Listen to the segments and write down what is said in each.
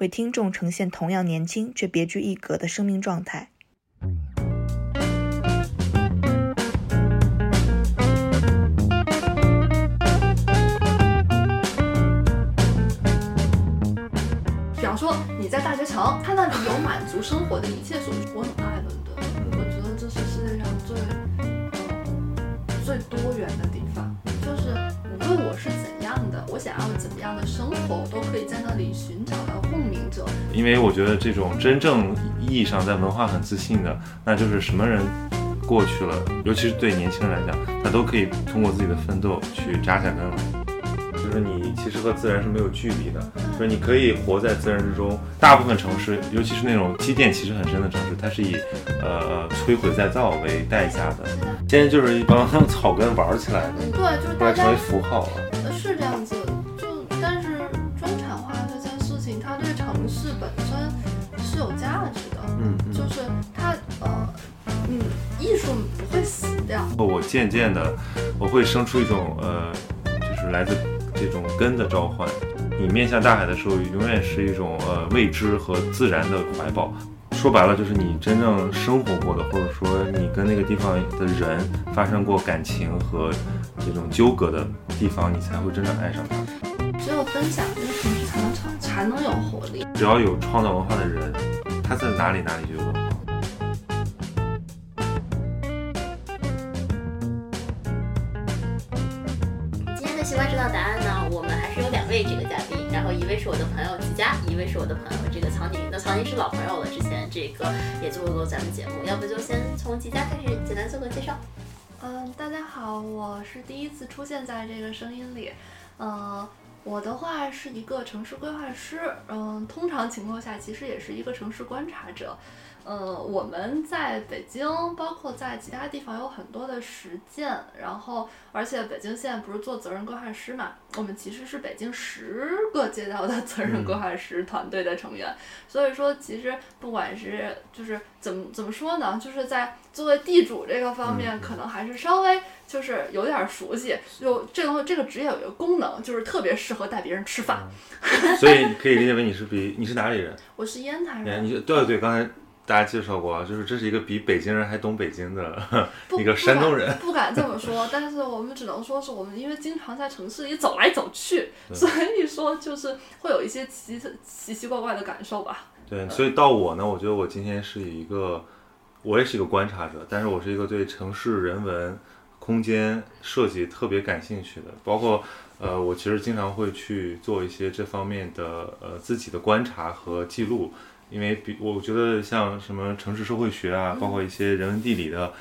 为听众呈现同样年轻却别具一格的生命状态。比方说，你在大学城，看到你有满足生活的一切所需。我很爱伦敦，我觉得这是世界上最最多元的地方。就是无论我是，想要怎么样的生活，我都可以在那里寻找到共鸣者。因为我觉得这种真正意义上在文化很自信的，那就是什么人过去了，尤其是对年轻人来讲，他都可以通过自己的奋斗去扎下根来。就是你其实和自然是没有距离的，就是你可以活在自然之中。大部分城市，尤其是那种积淀其实很深的城市，它是以呃摧毁再造为代价的。现在就是一帮草根玩起来的，对，就是大家成为符号了。是这样子，就但是中产化这件事情，它对城市本身是有价值的。嗯，就是它呃嗯，艺术不会死掉。我渐渐的，我会生出一种呃，就是来自。这种根的召唤，你面向大海的时候，永远是一种呃未知和自然的怀抱。说白了，就是你真正生活过的，或者说你跟那个地方的人发生过感情和这种纠葛的地方，你才会真正爱上它。只有分享，这个城市才能成，才能有活力。只要有创造文化的人，他在哪里，哪里就有文化。今天的西瓜知道答案呢？我们还是有两位这个嘉宾，然后一位是我的朋友吉佳，一位是我的朋友这个曹宁。那曹宁是老朋友了，之前这个也做过咱们节目，要不就先从吉佳开始简单做个介绍。嗯，大家好，我是第一次出现在这个声音里。嗯，我的话是一个城市规划师，嗯，通常情况下其实也是一个城市观察者。呃，我们在北京，包括在其他地方有很多的实践，然后，而且北京现在不是做责任规划师嘛？我们其实是北京十个街道的责任规划师团队的成员，所以说，其实不管是就是怎么 怎么说呢，就是在作为地主这个方面，可能还是稍微就是有点熟悉。就这个这个职业有一个功能，就是特别适合带别人吃饭。所以可以理解为你是比你是哪里人？我是烟台人。你对对，刚才。大家介绍过，就是这是一个比北京人还懂北京的 一个山东人。不敢这么说，但是我们只能说是我们因为经常在城市里走来走去，所以说就是会有一些奇奇奇怪怪的感受吧。对，所以到我呢，我觉得我今天是一个，我也是一个观察者，但是我是一个对城市人文、空间设计特别感兴趣的，包括呃，我其实经常会去做一些这方面的呃自己的观察和记录。因为比我觉得像什么城市社会学啊，包括一些人文地理的，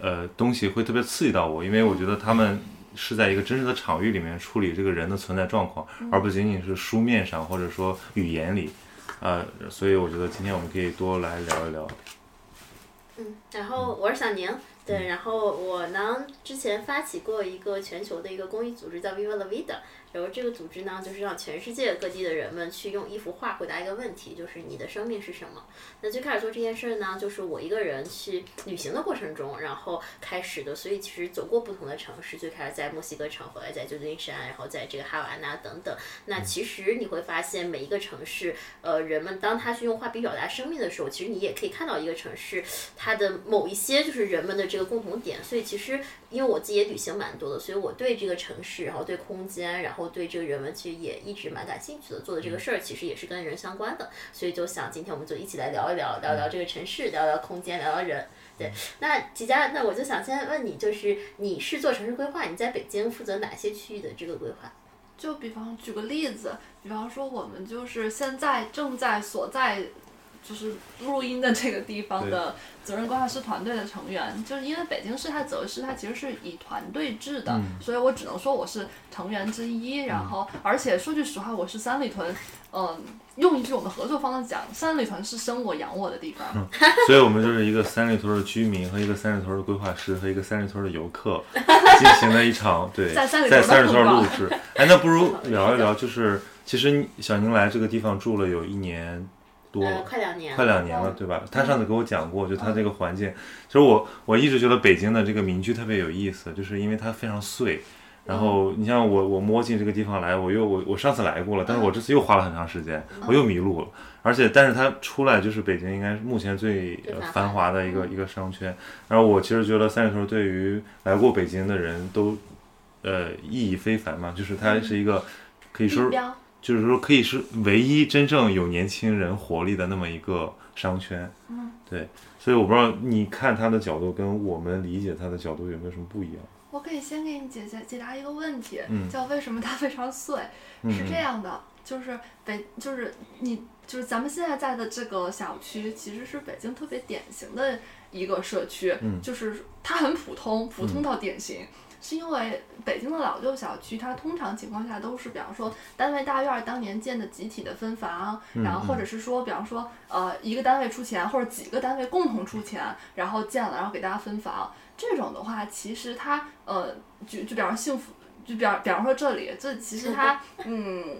呃东西会特别刺激到我，因为我觉得他们是在一个真实的场域里面处理这个人的存在状况，而不仅仅是书面上或者说语言里，呃，所以我觉得今天我们可以多来聊一聊。嗯，然后我是小宁。对，然后我呢，之前发起过一个全球的一个公益组织，叫 Viva La Vida。然后这个组织呢，就是让全世界各地的人们去用一幅画回答一个问题，就是你的生命是什么？那最开始做这件事呢，就是我一个人去旅行的过程中，然后开始的。所以其实走过不同的城市，最开始在墨西哥城，后来在旧金山，然后在这个哈瓦那等等。那其实你会发现，每一个城市，呃，人们当他去用画笔表达生命的时候，其实你也可以看到一个城市它的某一些就是人们的这个共同点。所以其实因为我自己也旅行蛮多的，所以我对这个城市，然后对空间，然后。后对这个人文其实也一直蛮感兴趣的，做的这个事儿其实也是跟人相关的，所以就想今天我们就一起来聊一聊，聊聊这个城市，聊聊空间，聊聊人。对，那吉佳，那我就想先问你，就是你是做城市规划，你在北京负责哪些区域的这个规划？就比方举个例子，比方说我们就是现在正在所在就是录音的这个地方的责任规划师团队的成员，就是因为北京市它责任师它其实是以团队制的，所以我只能说我是成员之一。然后，而且说句实话，我是三里屯，嗯，用一句我们合作方的讲，三里屯是生我养我的地方。所以我们就是一个三里屯的居民和一个三里屯的规划师和一个三里屯的游客 进行了一场对在三里屯录制。哎，那不如 聊一聊，就是其实小宁来这个地方住了有一年快两年，快两年了，对吧？他上次给我讲过，就他这个环境，其实我我一直觉得北京的这个民居特别有意思，就是因为它非常碎。然后你像我，我摸进这个地方来，我又我我上次来过了，但是我这次又花了很长时间，我又迷路了。而且，但是它出来就是北京应该是目前最繁繁华的一个一个商圈。然后我其实觉得三里屯对于来过北京的人都，呃，意义非凡嘛，就是它是一个可以说就是说可以是唯一真正有年轻人活力的那么一个商圈。嗯，对，所以我不知道你看它的角度跟我们理解它的角度有没有什么不一样？我可以先给你解解解答一个问题，嗯叫为什么它非常碎？嗯是这样的，就是北，就是你，就是咱们现在在的这个小区，其实是北京特别典型的一个社区，嗯就是它很普通，普通到典型。是因为北京的老旧小区，它通常情况下都是，比方说单位大院儿当年建的集体的分房，嗯然后或者是说，比方说呃一个单位出钱，或者几个单位共同出钱，然后建了，然后给大家分房。这种的话，其实它呃，就就比方说幸福，就比方比方说这里，这其实它嗯，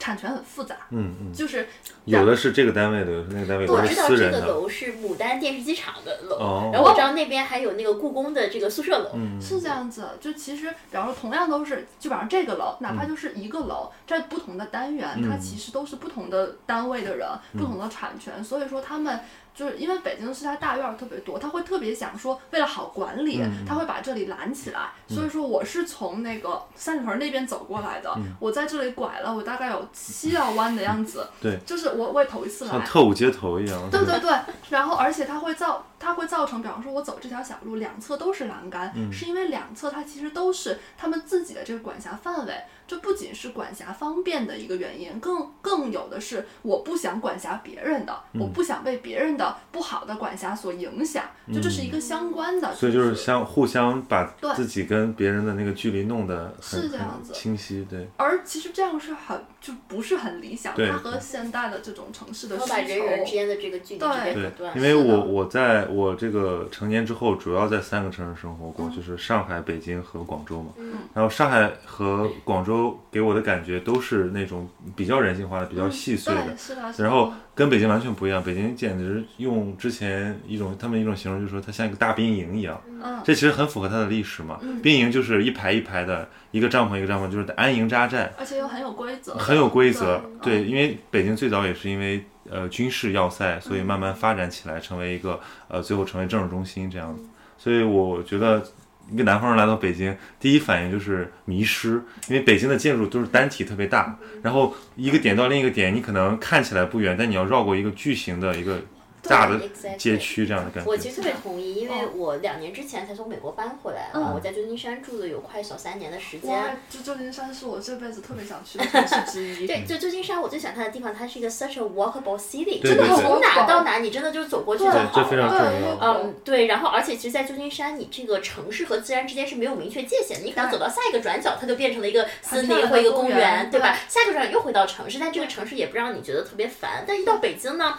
产权很复杂，嗯嗯，就是有的是这个单位的，有的是那个单位，的我知道这。个楼是牡丹电视机厂的楼，哦然后我知道那边还有那个故宫的这个宿舍楼。嗯，是这样子，就其实，比方说，同样都是，基本上这个楼，哪嗯怕就是一个楼，在不同的单元，它其实都是不同的单位的人，嗯不同的产权，所以说他们。就是因为北京市它大院儿特别多，他会特别想说，为了好管理，嗯他会把这里拦起来。所以说我是从那个三里屯那边走过来的，嗯我在这里拐了，我大概有七道弯的样子。对就是我我也头一次来。像特务街头一样。对对对，然后而且它会造，它会造成，比方说我走这条小路，两侧都是栏杆，嗯。是因为两侧它其实都是他们自己的这个管辖范围，这不仅是管辖方便的一个原因，更更有的是我不想管辖别人的，我嗯不想被别人的不好的管辖所影响，就这是一个相关的，嗯所以就是相互相把自己跟别人的那个距离弄得很很是这样子。清晰，对。而其实这样是很就不是很理想，它和现代的这种城市的需然后把人与人之。间的这个距离对。，因为我我在我这个成年之后，主要在三个城市生活过，嗯就是上海、北京和广州嘛。嗯然后上海和广州给我的感觉都是那种比较人性化的、比较细碎的，，然后跟北京完全不一样。北京简直用之前一种他们一种形容，就是说它像一个大兵营一样。嗯，这其实很符合它的历史嘛。嗯兵营就是一排一排的，一个帐篷一个帐篷，就是安营扎寨。而且又很有规则，很有规则，对对，因为北京最早也是因为呃军事要塞，所以慢慢发展起来，成为一个呃最后成为政治中心这样子。所以我觉得一个南方人来到北京，第一反应就是迷失，因为北京的建筑都是单体特别大，然后一个点到另一个点，你可能看起来不远，但你要绕过一个巨型的一个大的街区这样的感觉。我其实特别同意，因为哦我两年之前才从美国搬回来，嗯啊，我在旧金山住了有快小三年的时间。，就旧金山是我这辈子特别想去的城市之一。对，就旧金山，我最喜欢它的地方，它是一个 such a walkable city，对真的从哪到哪，你真的就是走过去就对好这非常重了。要。嗯，对，然后而且其实，在旧金山，你这个城市和自然之间是没有明确界限的，你可能走到下一个转角，它就变成了一个森林或一个公园对吧对？下一个转角又回到城市，但这个城市也不让你觉得特别烦。但一到北京呢，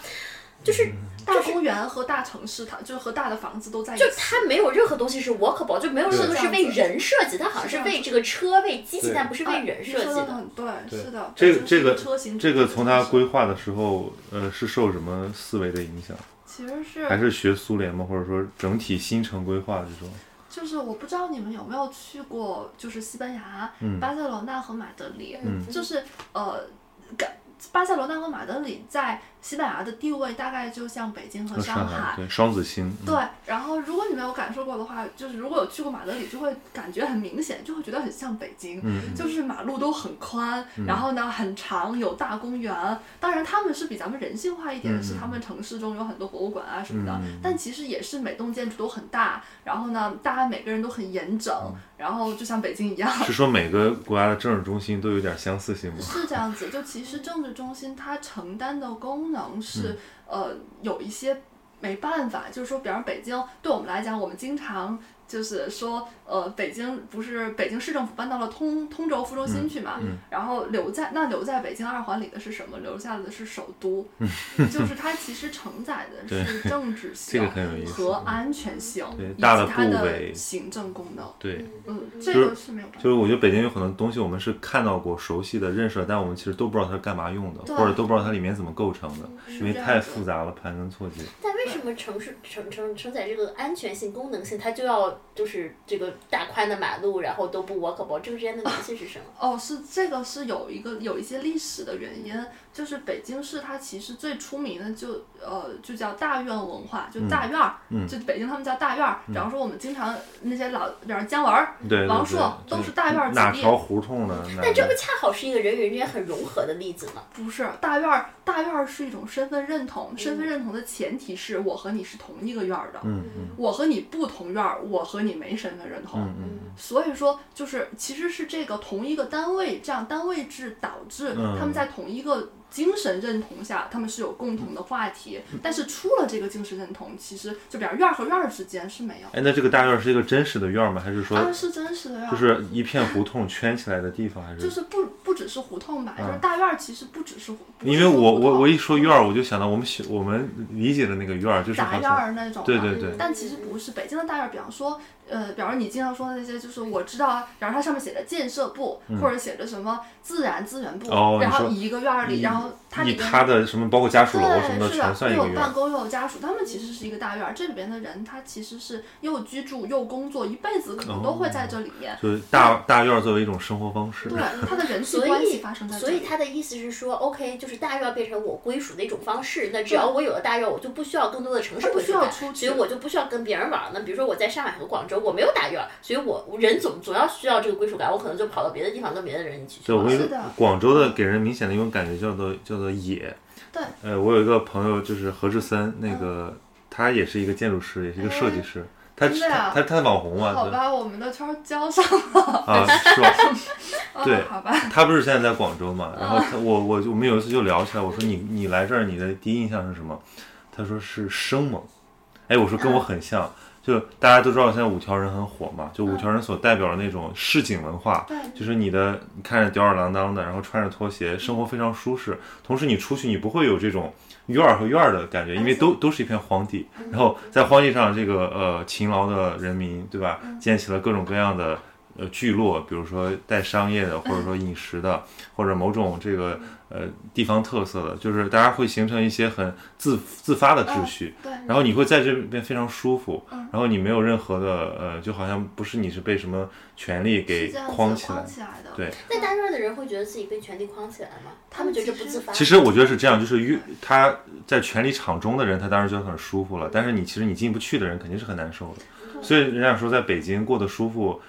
就是大公园和大城市，它就是和大的房子都在一起。就它没有任何东西是 walkable，就没有任何东西是为人设计，它好像是为这个车、为机器，但不是为人设计的对，是的。这个这个车型这个从它规划，的时候，呃，是受什么思维的影响？其实是还是学苏联吗？或者说整体新城规划这种？就是我不知道你们有没有去过，就是西班牙、嗯巴塞罗那和马德里，嗯就是呃，巴塞罗那和马德里在西班牙的地位大概就像北京和和上海。对双子星，嗯对，然后如果你没有感受过的话，就是如果有去过马德里，就会感觉很明显，就会觉得很像北京，嗯就是马路都很宽，然后呢很长，有大公园。当然他们是比咱们人性化一点是他们城市中有很多博物馆啊什么的，嗯但其实也是每栋建筑都很大，然后呢大家每个人都很严整，嗯然后就像北京一样。是说每个国家的政治中心都有点相似性吗？是这样子，就其实政治中心它承担的功功能是呃有一些没办法，就是说，比方北京对我们来讲，我们经常。就是说，呃，北京不是北京市政府搬到了通通州副中心去嘛？然后留在那留在北京二环里的是什么？留下的是首都，就是它其实承载的是政治 性和安全性以及它的行政功能。对，嗯，这个是没有。就是我觉得北京有很多东西我们是看到过、熟悉的、认识，但我们其实都不知道它是干嘛用的，或者都不知道它里面怎么构成的，因为太复杂了，盘根错节。但为什么城市承承承载这个安全性、功能性，它就要？就是这个大宽的马路，然后都不 walkable，这个之间的联系是什么？哦，是这个是有一个有一些历史的原因。就是北京市，它其实最出名的就呃就叫大院文化，就大院儿，就北京他们叫大院儿。比方说我们经常那些老，比方姜文儿、王朔都是大院儿子弟。哪条胡同的？但这不恰好是一个人与人之间很融合的例子吗？不是，大院儿大院儿是一种身份认同，身份认同的前提是我和你是同一个院儿的。嗯嗯。我和你不同院儿，我和你没身份认同。嗯嗯。所以说，就是其实是这个同一个单位，这样单位制导致他们在同一个。精神认同下，他们是有共同的话题，但是出了这个精神认同，其实就比方院儿和院儿之间是没有。哎，那这个大院是一个真实的院吗？还是说？啊，是真实的院。就是一片胡同圈起来的地方，还是？就是不不只是胡同吧，就是大院其实不只是。因为我我我一说院儿，我就想到我们我们理解的那个院儿，就是杂院儿那种。对对对。但其实不是，北京的大院，比方说。呃，比如你经常说的那些，就是我知道，比如它上面写着建设部，或者写着什么自然资源部，然后一个院儿里，然后它里它的什么包括家属楼什么的全算一个院。又有办公又有家属，他们其实是一个大院儿。这里边的人，他其实是又居住又工作，一辈子可能都会在这里面。就是大大院儿作为一种生活方式。对，他的人际关系发生在。所以他的意思是说，OK，就是大院儿变成我归属的一种方式。那只要我有了大院儿，我就不需要更多的城市归属感，所以我就不需要跟别人玩儿。那比如说我在上海和广州，我没有打院儿。所以，我人总总要需要这个归属感，我可能就跑到别的地方跟别的人一起去。对，我跟你说，广州的给人明显的一种感觉叫做叫做野。对。呃，我有一个朋友就是何志森，那个他也是一个建筑师，也是一个设计师。他他他网红嘛？好吧，我们的圈交上了。啊，是吧？对，好吧。他不是现在在广州嘛？然后他我我我们有一次就聊起来，我说你你来这儿你的第一印象是什么？他说是生猛。哎，我说跟我很像。就大家都知道现在五条人很火嘛，就五条人所代表的那种市井文化，就是你的你看着吊儿郎当的，然后穿着拖鞋，生活非常舒适。同时你出去你不会有这种院儿和院儿的感觉，因为都都是一片荒地。然后在荒地上，这个呃勤劳的人民，对吧？建起了各种各样的呃聚落，比如说带商业的，或者说饮食的，或者某种这个。呃，地方特色的，就是大家会形成一些很自自发的秩序，对，然后你会在这边非常舒服，然后你没有任何的呃，就好像不是你是被什么权力给框起来，对。那大院的人会觉得自己被权力框起来吗？他们觉得不自发。其实我觉得是这样，就是越他在权力场中的人，他当然觉得很舒服了，但是你其实你进不去的人肯定是很难受的。所以人家说在北京过得舒服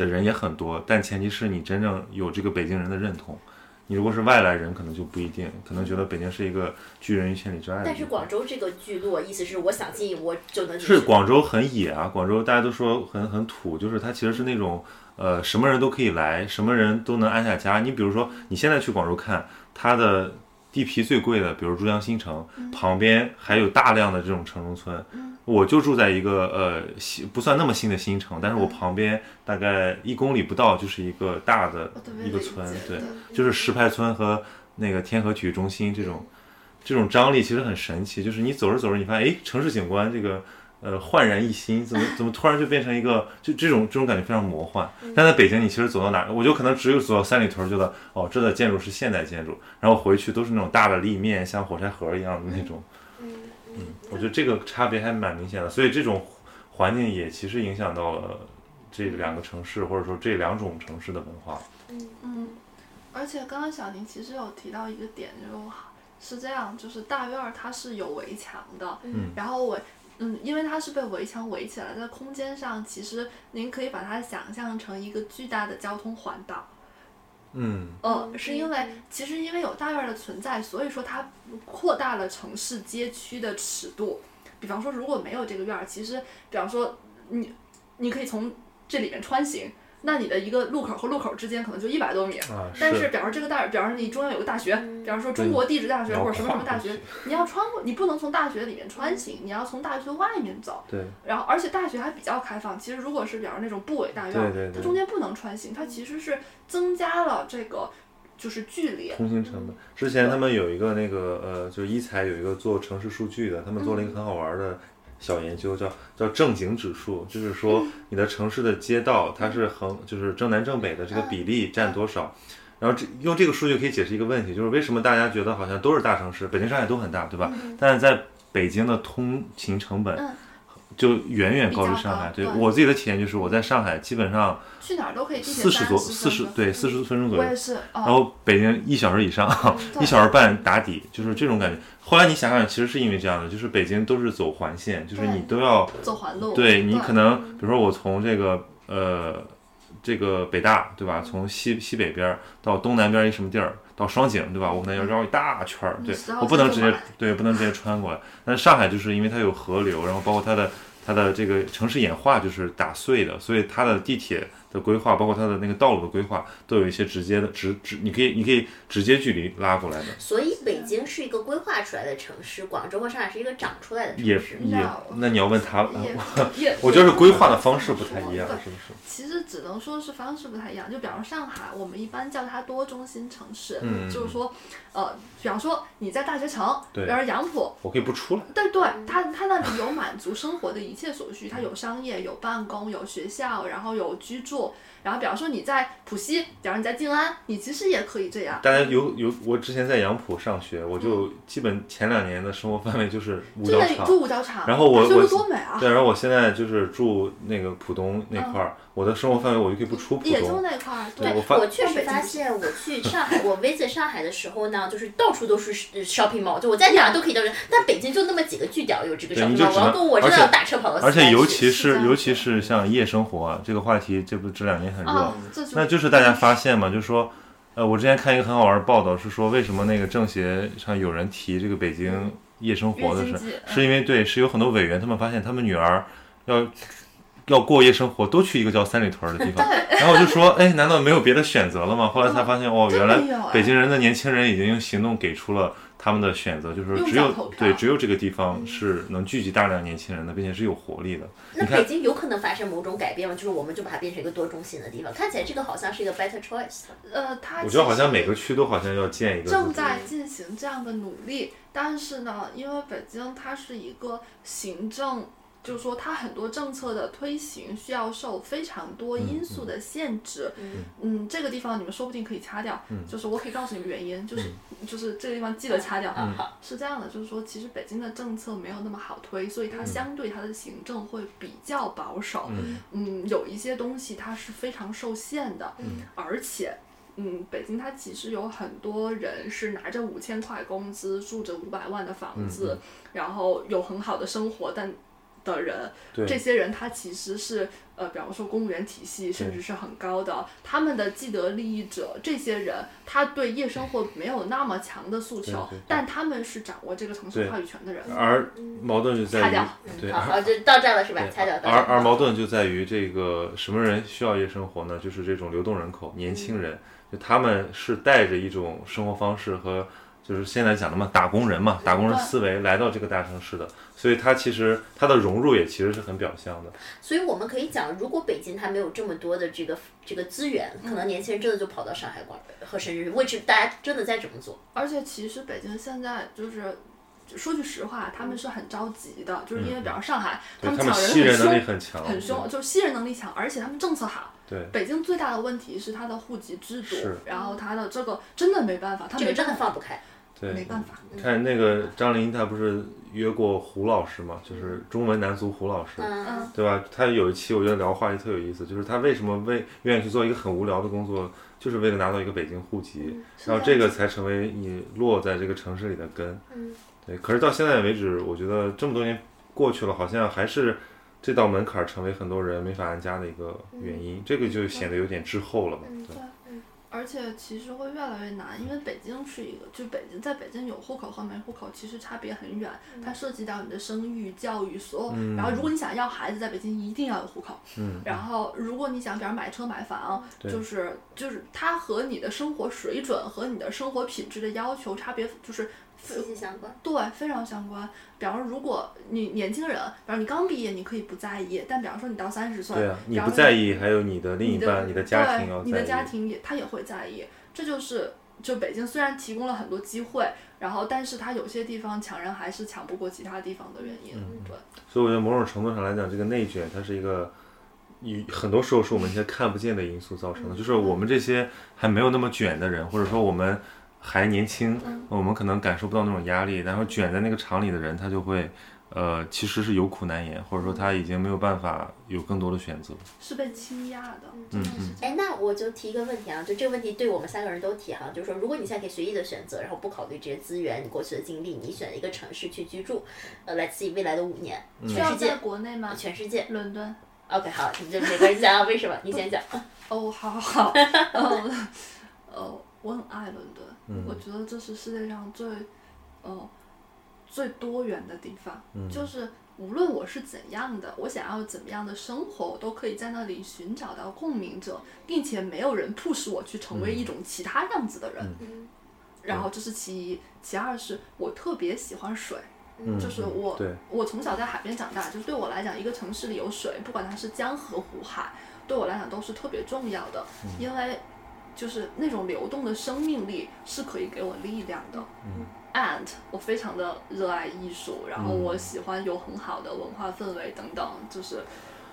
的人也很多，但前提是你真正有这个北京人的认同。你如果是外来人，可能就不一定，可能觉得北京是一个拒人于千里之外的。但是广州这个聚落，意思是我想进我就能进。是广州很野啊，广州大家都说很很土，就是它其实是那种呃什么人都可以来，什么人都能安下家。你比如说你现在去广州看，它的地皮最贵的，比如珠江新城旁边还有大量的这种城中村。我就住在一个呃新不算那么新的新城，但是我旁边大概一公里不到就是一个大的一个村，对，就是石牌村和那个天河体育中心这种，这种张力其实很神奇。就是你走着走着，你发现哎，城市景观这个呃焕然一新，怎么怎么突然就变成一个就这种这种感觉非常魔幻。但在北京，你其实走到哪，我就可能只有走到三里屯，觉得哦，这的建筑是现代建筑，然后回去都是那种大的立面，像火柴盒一样的那种。嗯，我觉得这个差别还蛮明显的，所以这种环境也其实影响到了这两个城市，或者说这两种城市的文化。嗯嗯，而且刚刚小宁其实有提到一个点，就是是这样，就是大院儿它是有围墙的，嗯，然后围，嗯，因为它是被围墙围起来，在空间上，其实您可以把它想象成一个巨大的交通环岛。嗯，呃，是因为其实因为有大院的存在，所以说它扩大了城市街区的尺度。比方说，如果没有这个院儿，其实比方说你你可以从这里面穿行，那你的一个路口和路口之间可能就一百多米。啊，但是，比方说这个大，比方说你中央有个大学，比方说中国地质大学或者什么什么大学你要穿过，你不能从大学里面穿行，你要从大学外面走。对，然后，而且大学还比较开放。其实，如果是比方说那种部委大院，对对对它中间不能穿行，它其实是增加了这个就是距离。通行成本。之前他们有一个那个呃，就是一财有一个做城市数据的，他们做了一个很好玩的小研究，叫叫正经指数，就是说你的城市的街道它是横，就是正南正北的这个比例占多少。然后这用这个数据可以解释一个问题，就是为什么大家觉得好像都是大城市，北京、上海都很大，对吧？但是在北京的通勤成本嗯就远远高于上海。对对我自己的体验就是，我在上海基本上去哪儿都可以四十多、四十对四十分钟左右我也。是，然哦，后北京一小时以上，一小时半打底，就是这种感觉。后来你想想，其实是因为这样的，就是北京都是走环线，就是你都要走环路。对你可能，比如说我从这个呃这个北大对吧，从西西北边儿到东南边儿一什么地儿，到双井对吧，我可能要绕一大圈儿，对我不能直接对不能直接穿过来。但是上海就是因为它有河流，然后包括它的它的这个城市演化就是打碎的，所以它的地铁的规划，包括它的那个道路的规划，都有一些直接的直直，你可以你可以直接距离拉过来的，所以北京是一个规划出来的城市，广州和上海是一个长出来的城也市。也，那你要问他，了 我觉得是规划的方式不太一样，是不是？其实只能说是方式不太一样。就比方说上海，我们一般叫它多中心城市，嗯就是说，呃，比方说你在大学城，比方说杨浦，我可以不出来，对对，它它那里有满足生活的一切所需，它有商业、有办公、有学校，然后有居住。做然后比方说你在浦西，比方说你在静安，你其实也可以这样。大家有有，我之前在杨浦上学，我就基本前两年的生活范围就是五角场。住五角场，然后我我多美啊！对，然后我现在就是住那个浦东那块儿，我的生活范围我就可以不出浦东。那块儿，对我发我确实发现，我去上海，我 visit 上海的时候呢，就是到处都是呃 shopping mall，就我在哪儿都可以到这。但北京就那么几个据点有这个对 shopping mall，你就只能我要跟我真的而且要打车跑到而且尤其是尤其是像夜生活啊这个话题，这不这两年很热。啊，那就是大家发现嘛，就是说，呃，我之前看一个很好玩的报道，是说为什么那个政协上有人提这个北京夜生活的事是因为对，是有很多委员他们发现他们女儿要要过夜生活，都去一个叫三里屯儿的地方，然后我就说，哎，难道没有别的选择了吗？后来才发现，哦，原来北京人的年轻人已经用行动给出了。他们的选择就是只有对，只有这个地方是能聚集大量年轻人的，并且是有活力的。那北京有可能发生某种改变吗？就是我们就把它变成一个多中心的地方，看起来这个好像是一个 better choice。呃，它我觉得好像每个区都好像要建一个正在进行这样的努力，但是呢，因为北京它是一个行政，就是说它很多政策的推行需要受非常多因素的限制。嗯嗯，这个地方你们说不定可以掐掉，就是我可以告诉你们原因，就是、就是这个地方记得掐掉。嗯，是这样的，就是说，其实北京的政策没有那么好推，所以它相对它的行政会比较保守。嗯嗯，有一些东西它是非常受限的，嗯而且。嗯，北京它其实有很多人是拿着五千块工资，住着五百万的房子，然后有很好的生活，但的人，这些人他其实是呃，比方说公务员体系甚至是很高的，他们的既得利益者，这些人他对夜生活没有那么强的诉求，但他们是掌握这个城市话语权的人。而矛盾就在于对，好，好，就到这儿了是吧？猜掉。而而矛盾就在于这个什么人需要夜生活呢？就是这种流动人口，年轻人，就他们是带着一种生活方式和就是现在讲的嘛，打工人嘛，打工人思维来到这个大城市的，所以他其实他的融入也其实是很表象的。所以我们可以讲，如果北京它没有这么多的这个这个资源，可能年轻人真的就跑到上海、广和深圳去，为之大家真的在这么做。而且其实北京现在就是。说句实话，他们是很着急的，就是因为比方上海，他们抢人很凶，能力很强，很凶，就是吸人能力强，而且他们政策好。对。北京最大的问题是它的户籍制度，然后它的这个真的没办法，它没这个真的，放不开。对，没办法。看那个张琳，她不是约过胡老师嘛，就是中文男足胡老师，嗯，嗯，对吧？他有一期我觉得聊话题特有意思，就是他为什么为愿意去做一个很无聊的工作，就是为了拿到一个北京户籍，然后这个才成为你落在这个城市里的根。嗯，对。可是到现在为止，我觉得这么多年过去了，好像还是这道门槛成为很多人没法安家的一个原因，这个就显得有点滞后了嘛。对。而且其实会越来越难，因为北京是一个，就北京在北京有户口和没户口其实差别很远，它涉及到你的生育、教育所有。然后如果你想要孩子，在北京一定要有户口。嗯，然后如果你想，比如买车买房，就是就是它和你的生活水准和你的生活品质的要求差别就是息息相关。对，非常相关。比方说，如果你年轻人，比方你刚毕业，你可以不在意，但比方说你到三十岁，对啊，你不在意，还有你的另一半、你的家庭你的。家庭也他也会在意。这就是就北京虽然提供了很多机会，然后但是它有些地方抢人还是抢不过其他地方的原因。嗯对，所以我觉得某种程度上来讲，这个内卷它是一个，你很多时候是我们一些看不见的因素造成的。就是我们这些还没有那么卷的人，或者说我们还年轻，我们可能感受不到那种压力，然后卷在那个厂里的人，他就会。呃，其实是有苦难言，或者说他已经没有办法有更多的选择，是被欺压的。嗯嗯。哎，那我就提一个问题啊，就这个问题对我们三个人都提哈，就是说，如果你现在可以随意的选择，然后不考虑这些资源、你过去的经历，你选一个城市去居住，呃，来自于未来的五年，需要在全世界，国内吗？全世界。伦敦。OK，好，你就没关系啊，为什么？你先讲。哦，好好好，呃，呃，我很爱伦敦，嗯。我觉得这是世界上最，呃，最多元的地方，嗯。就是无论我是怎样的，我想要怎么样的生活，我都可以在那里寻找到共鸣者，并且没有人迫使我去成为一种其他样子的人。嗯。然后这是其一，其二是我特别喜欢水，嗯，就是我对，我从小在海边长大，就对我来讲，一个城市里有水，不管它是江河湖海，对我来讲都是特别重要的，因为就是那种流动的生命力是可以给我力量的。嗯 And 我非常的热爱艺术，然后嗯我喜欢有很好的文化氛围等等，就是。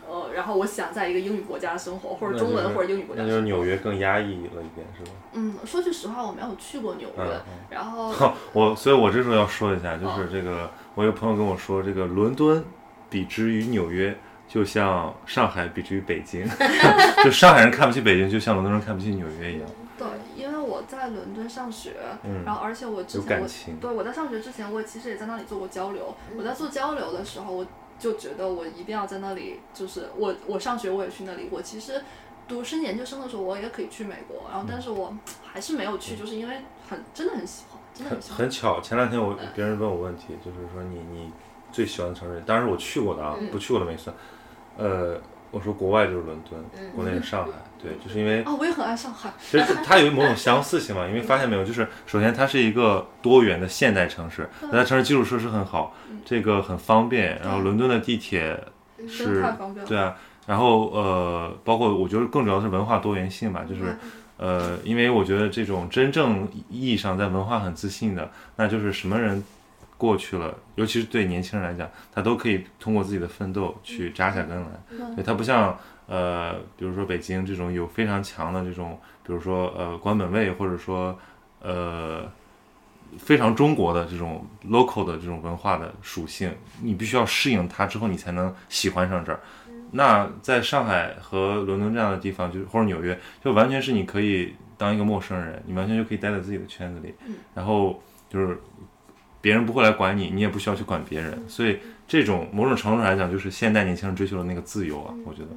呃，然后我想在一个英语国家生活，或者中那就是文或者英语国家那就是。纽约更压抑了一点，是吧？嗯，说句实话，我没有去过纽约，然后我所以，我这时候要说一下，就是这个，我有朋友跟我说，这个伦敦比之于纽约，就像上海比之于北京，就上海人看不起北京，就像伦敦人看不起纽约一样。对，因为我在伦敦上学，嗯然后而且我之有前我感情对我在上学之前，我其实也在那里做过交流。我在做交流的时候，我就觉得我一定要在那里，就是我我上学我也去那里。我其实读深研究生的时候，我也可以去美国，然后但是我还是没有去，就是因为很真的很喜欢，真的很很喜欢。很巧，前两天我别人问我问题，就是说你你最喜欢的城市，当然是我去过的啊，不去过的没算。呃，我说国外就是伦敦，国内是上海，对，就是因为啊，我也很爱上海。其实它有某种相似性嘛，因为发现没有，就是首先它是一个多元的现代城市，它的城市基础设施很好，这个很方便，然后伦敦的地铁是。对啊，然后呃，包括我觉得更主要是文化多元性吧，就是呃，因为我觉得这种真正意义上在文化很自信的，那就是什么人过去了，尤其是对年轻人来讲，他都可以通过自己的奋斗去扎下根来。对，他不像呃，比如说北京这种有非常强的这种，比如说呃官本位，或者说呃非常中国的这种 local 的这种文化的属性，你必须要适应它之后，你才能喜欢上这儿。那在上海和伦敦这样的地方，就是或者纽约，就完全是你可以当一个陌生人，你完全就可以待在自己的圈子里，然后就是别人不会来管你，你也不需要去管别人，所以这种某种程度上来讲，就是现代年轻人追求的那个自由啊，我觉得。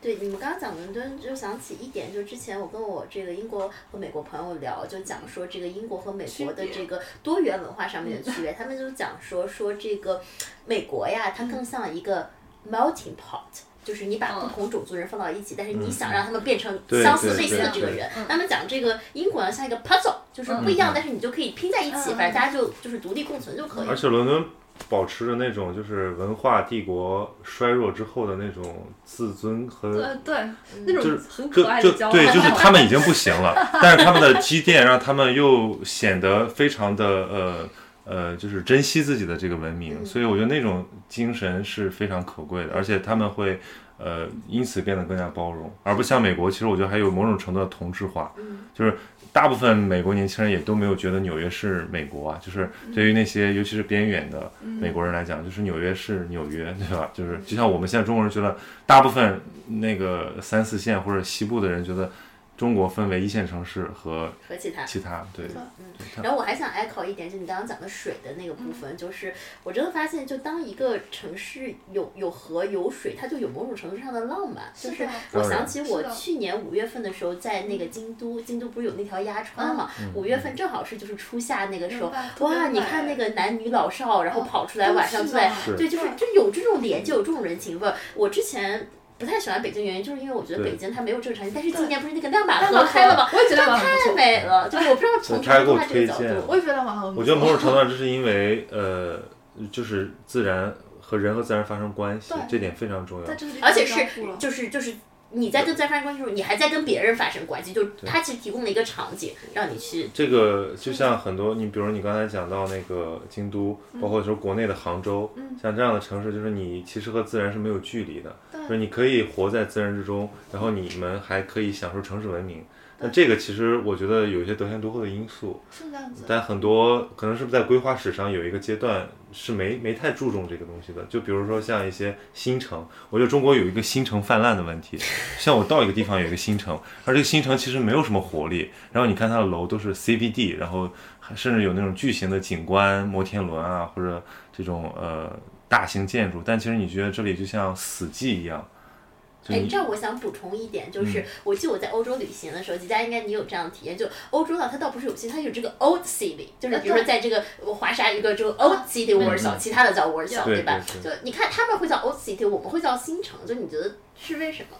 对，你们刚刚讲伦敦，就想起一点，就之前我跟我这个英国和美国朋友聊，就讲说这个英国和美国的这个多元文化上面的区别，他们就讲说说这个美国呀，它更像一个 melting pot。就是你把不同种族人放到一起，但是你想让他们变成相似类似的这个人。他们讲这个英国呢像一个 puzzle，就是不一样，但是你就可以拼在一起，反正大家就就是独立共存就可以而。且伦敦保持着那种就是文化帝国衰弱之后的那种自尊和对对，那种就是很可爱的骄傲。就对，就是他们已经不行了，但是他们的积淀让他们又显得非常的呃呃，就是珍惜自己的这个文明，所以我觉得那种精神是非常可贵的，而且他们会呃因此变得更加包容，而不像美国，其实我觉得还有某种程度的同质化，就是。大部分美国年轻人也都没有觉得纽约是美国啊，就是对于那些尤其是边远的美国人来讲，就是纽约是纽约，对吧？就是就像我们现在中国人觉得，大部分那个三四线或者西部的人觉得中国分为一线城市和和其他。其他，对，嗯然后我还想 echo 一点，就你刚刚讲的水的那个部分，就是我真的发现，就当一个城市有有河有水，它就有某种程度上的浪漫。就是的我想起我去年五月份的时候，在那个京都，京都不是有那条鸭川嘛？五月份正好是就是初夏那个时候哇，你看那个男女老少，然后哦跑出来晚上是就在对，就是就有这种连接，有这种人情味儿。我之前。不太喜欢北京，原因就是因为我觉得北京它没有这个场景，但是今年不是那个亮马河河开了吗？我也觉得太美了，就是我不知道从他还给我从它这个角推荐度，我也觉得蛮好。我觉得某种程度上，这是因为呃，就是自然和人和自然发生关系，这点非常重要而且是就是就是你在跟自然发生关系的时候，你还在跟别人发生关系，就是它其实提供了一个场景让你去。这个就像很多，你比如你刚才讲到那个京都，包括说国内的杭州，像这样的城市，就是你其实和自然是没有距离的，就是你可以活在自然之中，然后你们还可以享受城市文明。那这个其实我觉得有一些得天独厚的因素，是这样子。但很多可能是不是在规划史上有一个阶段是没没太注重这个东西的，就比如说像一些新城，我觉得中国有一个新城泛滥的问题，像我到一个地方有一个新城，而这个新城其实没有什么活力，然后你看它的楼都是 CBD，然后甚至有那种巨型的景观摩天轮啊，或者这种呃大型建筑，但其实你觉得这里就像死寂一样。就哎，这儿我想补充一点，嗯。就是我记得我在欧洲旅行的时候，吉佳应该你有这样的体验，就欧洲呢，它倒不是有些，它有这个 old city，就是比如说在这个华沙有一个这个 old city Warsaw，其他的叫 Warsaw，嗯对吧？就你看他们会叫 old city，我们会叫新城，就你觉得是为什么？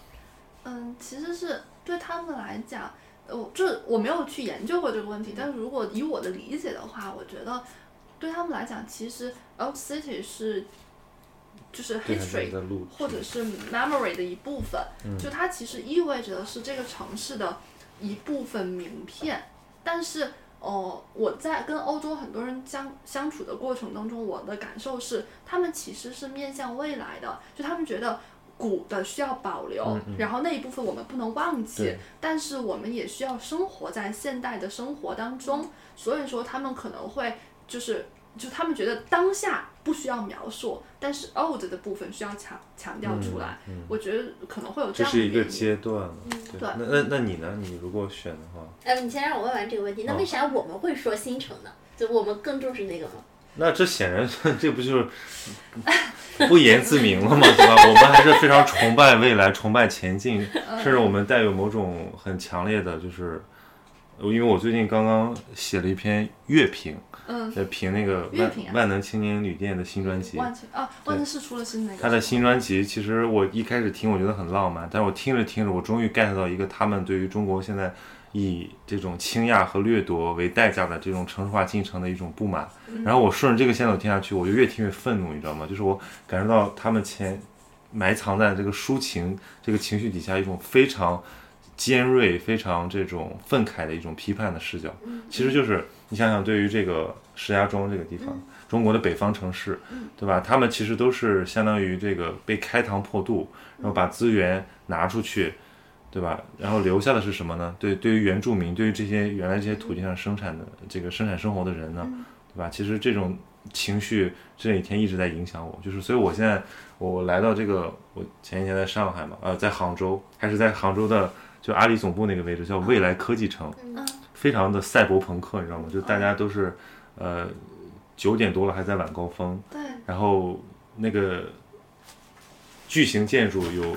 嗯，其实是对他们来讲，呃我这我没有去研究过这个问题，但是如果以我的理解的话，我觉得对他们来讲，其实 old city 是就是 history 或者是 memory 的一部分，就它其实意味着的是这个城市的一部分名片。但是，哦、我在跟欧洲很多人相相处的过程当中，我的感受是，他们其实是面向未来的，就他们觉得。古的需要保留，然后那一部分我们不能忘记，但是我们也需要生活在现代的生活当中，所以说他们可能会就是就他们觉得当下不需要描述，但是 old 的部分需要强强调出来。我觉得可能会有这样的是一个阶段了。对，对那那那你呢？你如果选的话，呃，你先让我问完这个问题，那为啥我们会说新城呢？就我们更重视那个吗？那这显然这不就是 不言自明了吗？对吧？我们还是非常崇拜未来、崇拜前进，甚至我们带有某种很强烈的，就是因为我最近刚刚写了一篇乐评，嗯，在评那个万啊万能青年旅店的新专辑。万青啊，万青是出了新的那个，他的新专辑，其实我一开始听，我觉得很浪漫，但是我听着听着，我终于 get 到一个他们对于中国现在以这种倾轧和掠夺为代价的这种城市化进程的一种不满。然后我顺着这个线索听下去，我就越听越愤怒，你知道吗？就是我感受到他们前埋藏在这个抒情这个情绪底下一种非常尖锐、非常这种愤慨的一种批判的视角。其实就是你想想，对于这个石家庄这个地方，中国的北方城市，对吧？他们其实都是相当于这个被开膛破肚，然后把资源拿出去，对吧？然后留下的是什么呢？对，对于原住民，对于这些原来这些土地上生产的这个生产生活的人呢，对吧？其实这种情绪这几天一直在影响我，就是所以我现在我来到这个，我前几天在上海嘛，呃，在杭州，还是在杭州的就阿里总部那个位置，叫未来科技城，非常的赛博朋克，你知道吗？就大家都是呃九点多了还在晚高峰，对，然后那个巨型建筑有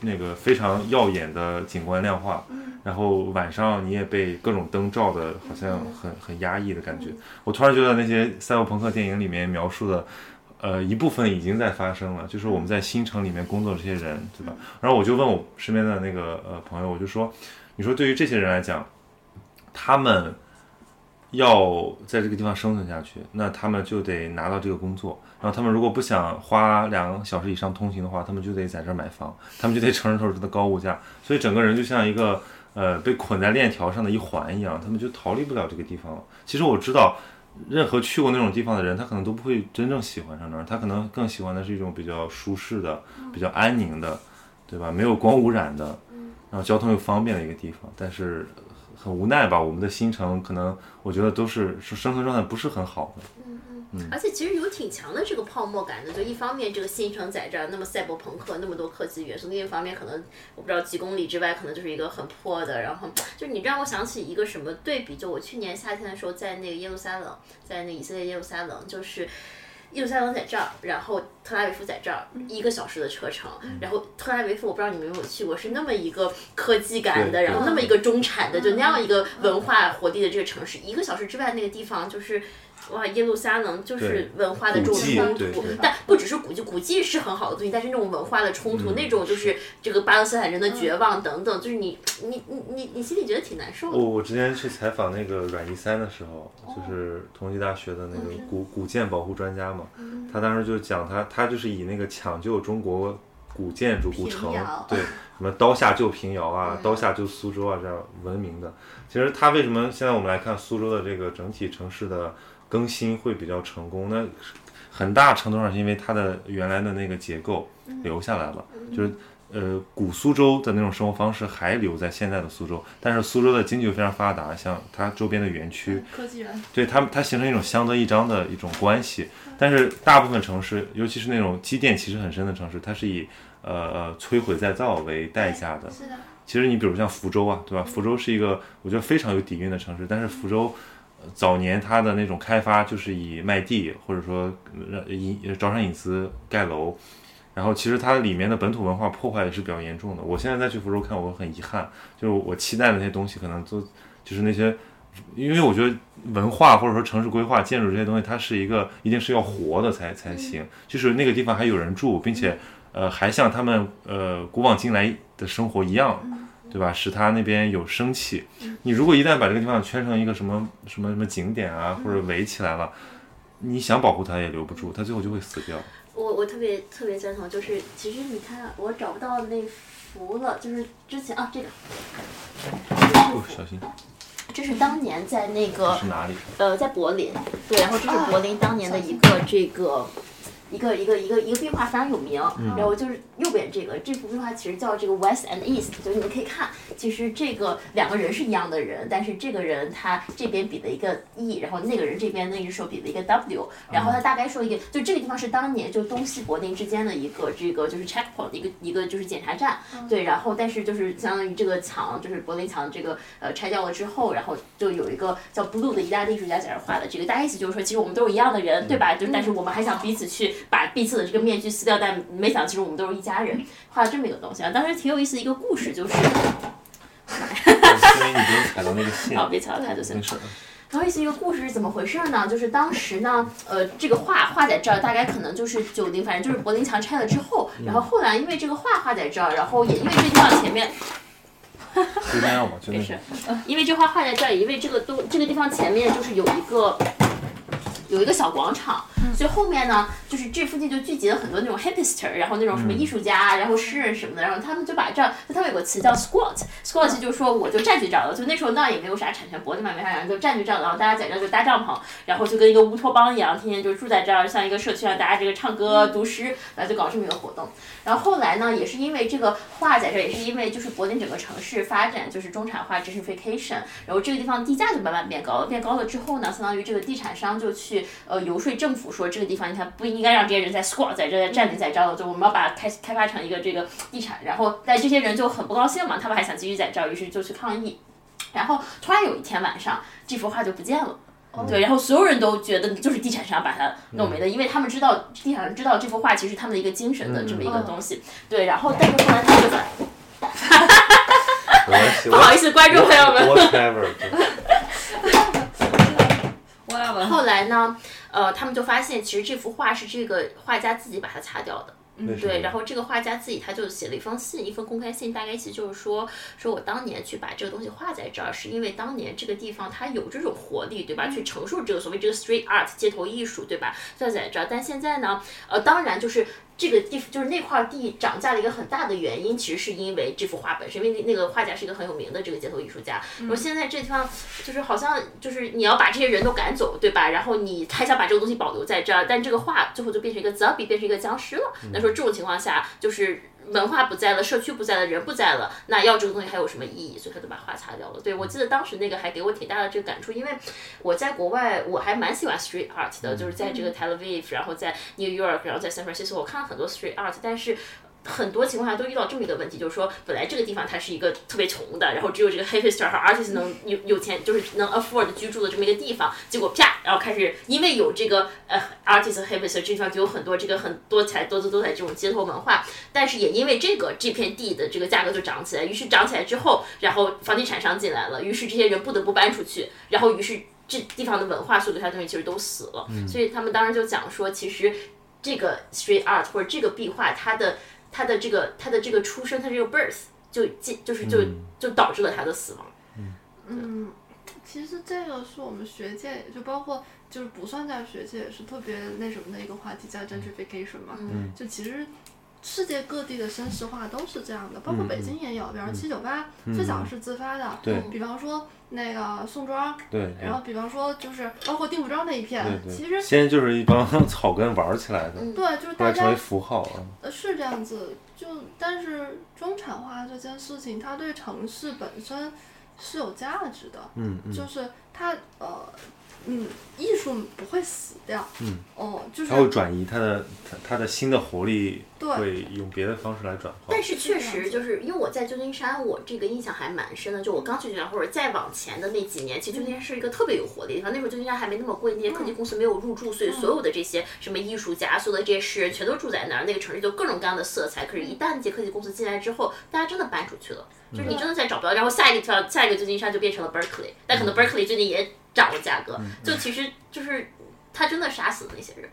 那个非常耀眼的景观亮化，然后晚上你也被各种灯照的，好像很很压抑的感觉。我突然觉得那些赛博朋克电影里面描述的。呃，一部分已经在发生了，就是我们在新城里面工作的这些人，对吧？然后我就问我身边的那个呃朋友，我就说，你说对于这些人来讲，他们要在这个地方生存下去，那他们就得拿到这个工作。然后他们如果不想花两个小时以上通勤的话，他们就得在这儿买房，他们就得承受这的高物价。所以整个人就像一个呃被捆在链条上的一环一样，他们就逃离不了这个地方了。其实我知道，任何去过那种地方的人，他可能都不会真正喜欢上那儿，他可能更喜欢的是一种比较舒适的、比较安宁的，对吧？没有光污染的，然后交通又方便的一个地方。但是很无奈吧，我们的新城可能我觉得都是是生存状态不是很好的。而且其实有挺强的这个泡沫感的。就一方面这个新城在这儿，那么赛博朋克那么多科技元素；另一方面可能我不知道几公里之外可能就是一个很破的。然后就你让我想起一个什么对比，就我去年夏天的时候在那个耶路撒冷，在那以色列耶路撒冷，就是。耶路撒冷在这儿，然后特拉维夫在这儿，一个小时的车程。然后特拉维夫，我不知道你们有没有去过，是那么一个科技感的，然后那么一个中产的，就那样一个文化活力的这个城市。一个小时之外那个地方就是。哇，耶路撒冷就是文化的这种冲突，但不只是古迹，古迹是很好的东西，但是那种文化的冲突，那种就是这个巴勒斯坦人的绝望等等，就是你你你你你心里觉得挺难受的。我我之前去采访那个阮一三的时候，就是同济大学的那个古古建保护专家嘛，他当时就讲他他就是以那个抢救中国古建筑古城，对什么刀下救平遥啊，刀下救苏州啊这样闻名的。其实他为什么现在我们来看苏州的这个整体城市的。更新会比较成功，那很大程度上是因为它的原来的那个结构留下来了，就是呃古苏州的那种生活方式还留在现在的苏州，但是苏州的经济又非常发达，像它周边的园区，科技园，对它它形成一种相得益彰的一种关系。但是大部分城市，尤其是那种积淀其实很深的城市，它是以呃呃摧毁再造为代价的。是的。其实你比如像福州啊，对吧？福州是一个我觉得非常有底蕴的城市，但是福州。早年它的那种开发就是以卖地或者说让隐招商引资盖楼，然后其实它里面的本土文化破坏也是比较严重的。我现在再去福州看，我很遗憾，就是我期待的那些东西可能都就是那些，因为我觉得文化或者说城市规划、建筑这些东西，它是一个一定是要活的才才行，就是那个地方还有人住，并且呃还像他们呃古往今来的生活一样。对吧？使它那边有生气。你如果一旦把这个地方圈成一个什么什么什么景点啊，或者围起来了，你想保护它也留不住，它最后就会死掉。我我特别特别赞同，就是其实你看，我找不到那幅了，就是之前啊这个。哦，小心。这是当年在那个是哪里？呃，在柏林。对，然后这是柏林当年的一个这个。一个一个一个一个壁画非常有名，然后就是右边这个这幅壁画其实叫这个 West and East，就是你们可以看，其实这个两个人是一样的人，但是这个人他这边比了一个 E，然后那个人这边那只手比了一个 W，然后他大概说一个，就这个地方是当年就东西柏林之间的一个这个就是 checkpoint 一个一个就是检查站，对，然后但是就是相当于这个墙就是柏林墙这个呃拆掉了之后，然后就有一个叫 Blue 的意大利艺术家在这画的这个，大概意思就是说其实我们都是一样的人，对吧？就但是我们还想彼此去。把彼此的这个面具撕掉，但没想其实我们都是一家人，画了这么一个东西啊。当时挺有意思的一个故事，就是。因为你不用踩到那个线。好，别踩到太多线。没事。挺有意思一个故事是怎么回事呢？就是当时呢，呃，这个画画在这儿，大概可能就是九零，反正就是柏林墙拆了之后，然后后来因为这个画画在这儿，然后也因为这地方前面。就那样吧，就没事。因为这画画在这儿，因为这个东这个地方前面就是有一个。有一个小广场，所以后面呢，就是这附近就聚集了很多那种 hipster，然后那种什么艺术家，然后诗人什么的，然后他们就把这，就他们有个词叫 squat，squat 就是说我就占据这儿了，就那时候那也没有啥产权，脖子嘛没啥人，就占据这儿，然后大家在这就搭帐篷，然后就跟一个乌托邦一样，天天就住在这儿，像一个社区让大家这个唱歌读诗，然后就搞这么一个活动。然后后来呢，也是因为这个画在这儿，也是因为就是柏林整个城市发展就是中产化 gentrification，然后这个地方地价就慢慢变高了，变高了之后呢，相当于这个地产商就去呃游说政府说这个地方你看不应该让这些人在 squat 在这占领在这儿了，就我们要把它开开发成一个这个地产，然后但这些人就很不高兴嘛，他们还想继续在这儿，于是就去抗议，然后突然有一天晚上这幅画就不见了。对，然后所有人都觉得就是地产商把它弄没的，因为他们知道地产商知道这幅画其实他们的一个精神的这么一个东西。对，然后但是后来他就在，不好意思，观众朋友们。后来呢，呃，他们就发现其实这幅画是这个画家自己把它擦掉的。对，然后这个画家自己他就写了一封信，一封公开信，大概意思就是说，说我当年去把这个东西画在这儿，是因为当年这个地方它有这种活力，对吧？去承受这个所谓这个 street art 街头艺术，对吧？就在这儿，但现在呢，呃，当然就是。这个地就是那块地涨价的一个很大的原因，其实是因为这幅画本身，因为那个画家是一个很有名的这个街头艺术家。然后现在这地方就是好像就是你要把这些人都赶走，对吧？然后你还想把这个东西保留在这儿，但这个画最后就变成一个 zombie，变成一个僵尸了。那说这种情况下，就是文化不在了，社区不在了，人不在了，那要这个东西还有什么意义？所以他就把画擦掉了。对我记得当时那个还给我挺大的这个感触，因为我在国外我还蛮喜欢 street art 的，就是在这个 Tel Aviv，然后在 New York，然后在 San Francisco，我看了很多 street art，但是。很多情况下都遇到这么一个问题，就是说，本来这个地方它是一个特别穷的，然后只有这个 hipster 和 artist 能有有钱，就是能 afford 居住的这么一个地方，结果啪，然后开始因为有这个呃 artist 和 hipster 这地方就有很多这个很多彩多姿多彩这种街头文化，但是也因为这个这片地的这个价格就涨起来，于是涨起来之后，然后房地产商进来了，于是这些人不得不搬出去，然后于是这地方的文化所有它东西其实都死了，所以他们当时就讲说，其实这个 street art 或者这个壁画它的。他的这个他的这个出生，他这个 birth 就进就是就就导致了他的死亡。嗯，其实这个是我们学界，就包括就是不算在学界也是特别那什么的一个话题，叫 gentrification 嘛。嗯。就其实世界各地的绅士化都是这样的，包括北京也有，比方七九八最早是自发的。对。比方说那个宋庄。对。然后比方说就是包括定福庄那一片，其实先就是一帮 草根玩起来的。对，就是大家。成为符号啊。呃，是这样子。就但是中产化这件事情，它对城市本身是有价值的。嗯嗯。就是它呃。嗯，艺术不会死掉。嗯，哦，就是它会转移它的它它的新的活力，会用别的方式来转化。但是确实就是因为我在旧金山，我这个印象还蛮深的。就我刚去旧金山或者再往前的那几年，其实旧金山是一个特别有活力的地方。那时候旧金山还没那么贵，那些科技公司没有入驻，所以所有的这些什么艺术家，所有的这些诗人全都住在那儿。那个城市就各种各样的色彩。可是，一旦这些科技公司进来之后，大家真的搬出去了，就是你真的再找不到。然后下一个跳下一个旧金山就变成了 Berkeley，但可能 Berkeley 最近也。涨了价格，就其实就是他真的杀死了那些人，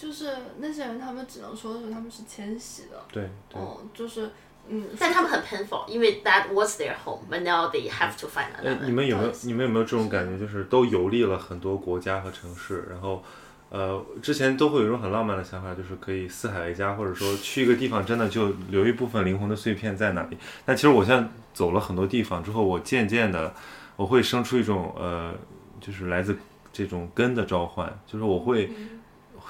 就是那些人，他们只能说是他们是迁徙的，对，哦，就是嗯，但他们很 painful，因为 that was their home，but now they have to find another。你们有没有你们有没有这种感觉，就是都游历了很多国家和城市，然后呃，之前都会有一种很浪漫的想法，就是可以四海为家，或者说去一个地方真的就留一部分灵魂的碎片在那里。但其实我现在走了很多地方之后，我渐渐的我会生出一种呃。就是来自这种根的召唤，就是我会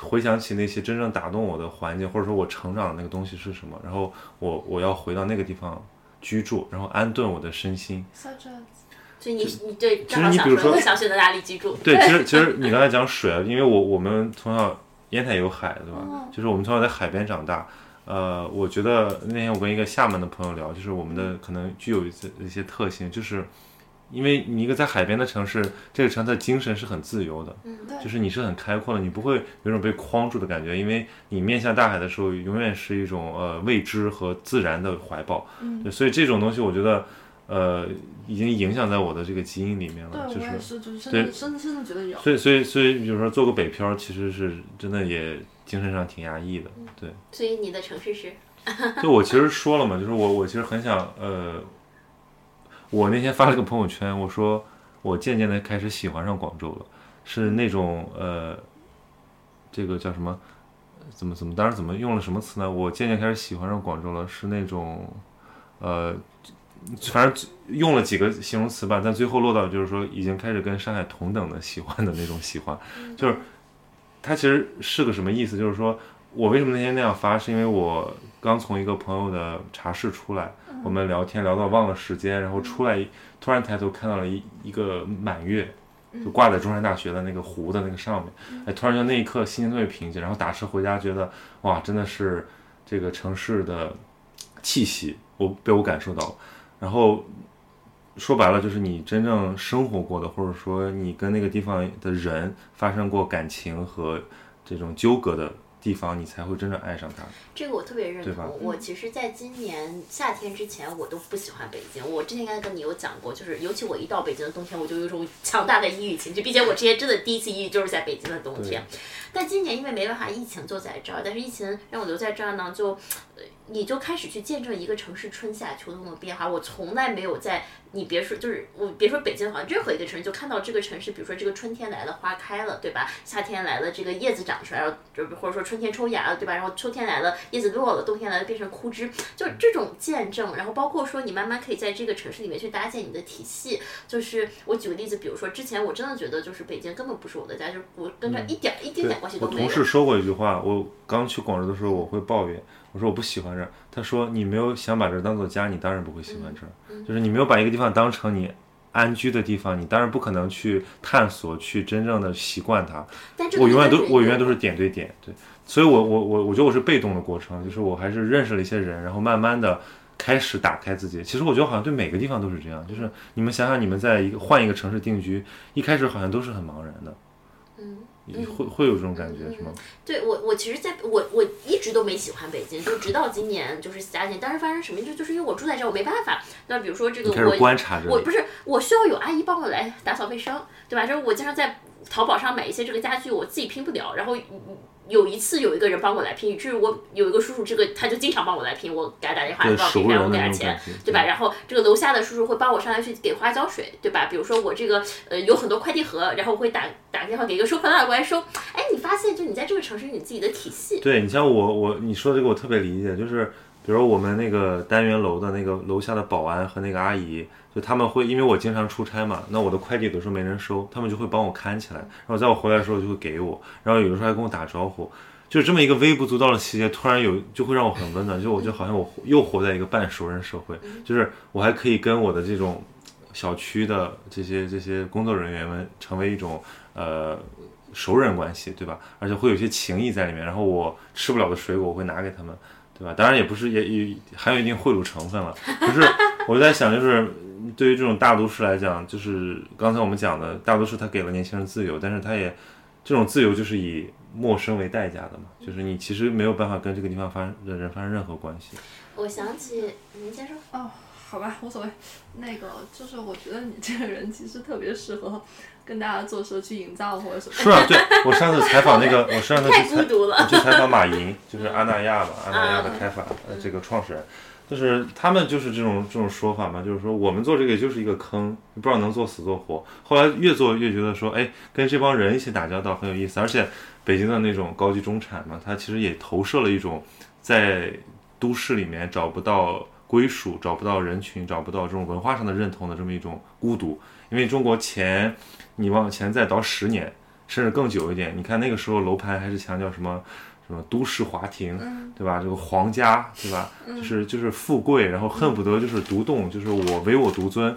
回想起那些真正打动我的环境，或者说我成长的那个东西是什么，然后我我要回到那个地方居住，然后安顿我的身心。所以你你对，其实你比如说想选择哪里居住？对，其实 其实你刚才讲水啊，因为我我们从小烟台有海，对吧？就是我们从小在海边长大。呃，我觉得那天我跟一个厦门的朋友聊，就是我们的可能具有一些一些特性，就是。因为你一个在海边的城市，这个城市的精神是很自由的，嗯，就是你是很开阔的，你不会有种被框住的感觉，因为你面向大海的时候，永远是一种呃未知和自然的怀抱，嗯，所以这种东西我觉得，呃，已经影响在我的这个基因里面了，就是，对，真的真的觉得有，所以所以所以，比如说做个北漂，其实是真的也精神上挺压抑的，对。所以你的城市是？就我其实说了嘛，就是我我其实很想呃。我那天发了个朋友圈，我说我渐渐的开始喜欢上广州了，是那种呃，这个叫什么？怎么怎么？当时怎么用了什么词呢？我渐渐开始喜欢上广州了，是那种呃，反正用了几个形容词吧，但最后落到就是说已经开始跟上海同等的喜欢的那种喜欢，就是它其实是个什么意思？就是说我为什么那天那样发，是因为我刚从一个朋友的茶室出来。我们聊天聊到忘了时间，然后出来，突然抬头看到了一一个满月，就挂在中山大学的那个湖的那个上面，哎，突然就那一刻心情特别平静，然后打车回家觉得哇，真的是这个城市的气息，我被我感受到了。然后说白了，就是你真正生活过的，或者说你跟那个地方的人发生过感情和这种纠葛的。地方你才会真正爱上它，这个我特别认同。我其实在今年夏天之前，我都不喜欢北京。我之前应该跟你有讲过，就是尤其我一到北京的冬天，我就有种强大的抑郁情绪，并且我之前真的第一次抑郁就是在北京的冬天。但今年因为没办法，疫情就在这儿。但是疫情让我留在这儿呢，就你就开始去见证一个城市春夏秋冬的变化。我从来没有在你别说，就是我别说北京，好像任何一个城市，就看到这个城市，比如说这个春天来了，花开了，对吧？夏天来了，这个叶子长出来了，就或者说春天抽芽了，对吧？然后秋天来了，叶子落了，冬天来了变成枯枝，就这种见证。然后包括说你慢慢可以在这个城市里面去搭建你的体系。就是我举个例子，比如说之前我真的觉得就是北京根本不是我的家，就是我跟这一点一点点关系都没有。我同事说过一句话，我刚去广州的时候我会抱怨。我说我不喜欢这儿，他说你没有想把这儿当做家，你当然不会喜欢这儿。就是你没有把一个地方当成你安居的地方，你当然不可能去探索，去真正的习惯它。我永远都我永远都是点对点，对，所以我我我我觉得我是被动的过程，就是我还是认识了一些人，然后慢慢的开始打开自己。其实我觉得好像对每个地方都是这样，就是你们想想，你们在一个换一个城市定居，一开始好像都是很茫然的。嗯。会会有这种感觉是吗？对我，我其实在我我一直都没喜欢北京，就直到今年就是夏天。但是发生什么就就是因为我住在这儿，我没办法。那比如说这个我观察我不是我需要有阿姨帮我来打扫卫生，对吧？就是我经常在淘宝上买一些这个家具，我自己拼不了，然后。有一次有一个人帮我来拼，就是我有一个叔叔，这个他就经常帮我来拼，我给他打电话，报给他，我给他钱，对吧？然后这个楼下的叔叔会帮我上来去给花浇水，对吧？比如说我这个呃有很多快递盒，然后我会打打电话给一个收破烂的过来收。哎，你发现就你在这个城市你自己的体系。对你像我我你说这个我特别理解，就是比如我们那个单元楼的那个楼下的保安和那个阿姨。就他们会，因为我经常出差嘛，那我的快递有时候没人收，他们就会帮我看起来，然后在我回来的时候就会给我，然后有的时候还跟我打招呼，就是这么一个微不足道的细节，突然有就会让我很温暖，就我就好像我又活在一个半熟人社会，就是我还可以跟我的这种小区的这些这些工作人员们成为一种呃熟人关系，对吧？而且会有些情谊在里面，然后我吃不了的水果我会拿给他们，对吧？当然也不是也也还有一定贿赂成分了，不是我就在想就是。对于这种大都市来讲，就是刚才我们讲的，大都市它给了年轻人自由，但是它也这种自由就是以陌生为代价的嘛，就是你其实没有办法跟这个地方发生的人发生任何关系。我想起，您先说哦，好吧，无所谓。那个就是我觉得你这个人其实特别适合跟大家做说去营造或者什么。是啊，对我上次采访那个，我上次去采我，去采访马云，就是阿那亚吧，阿那亚的开发呃这个创始人。就是他们就是这种这种说法嘛，就是说我们做这个就是一个坑，不知道能做死做活。后来越做越觉得说，哎，跟这帮人一起打交道很有意思。而且北京的那种高级中产嘛，它其实也投射了一种在都市里面找不到归属、找不到人群、找不到这种文化上的认同的这么一种孤独。因为中国前你往前再倒十年，甚至更久一点，你看那个时候楼盘还是强调什么？什么都市华庭，对吧？这个皇家，对吧？就是就是富贵，然后恨不得就是独栋，就是我唯我独尊。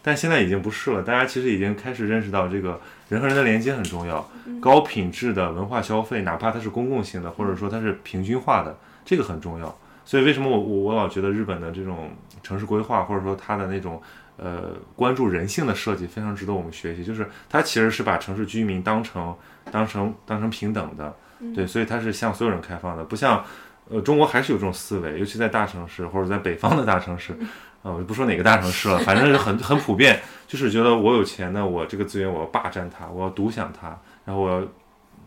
但现在已经不是了，大家其实已经开始认识到，这个人和人的连接很重要。高品质的文化消费，哪怕它是公共性的，或者说它是平均化的，这个很重要。所以为什么我我我老觉得日本的这种城市规划，或者说它的那种呃关注人性的设计，非常值得我们学习。就是它其实是把城市居民当成当成当成平等的。对，所以它是向所有人开放的，不像，呃，中国还是有这种思维，尤其在大城市或者在北方的大城市，啊，我就不说哪个大城市了，反正是很 很普遍，就是觉得我有钱呢，我这个资源我要霸占它，我要独享它，然后我要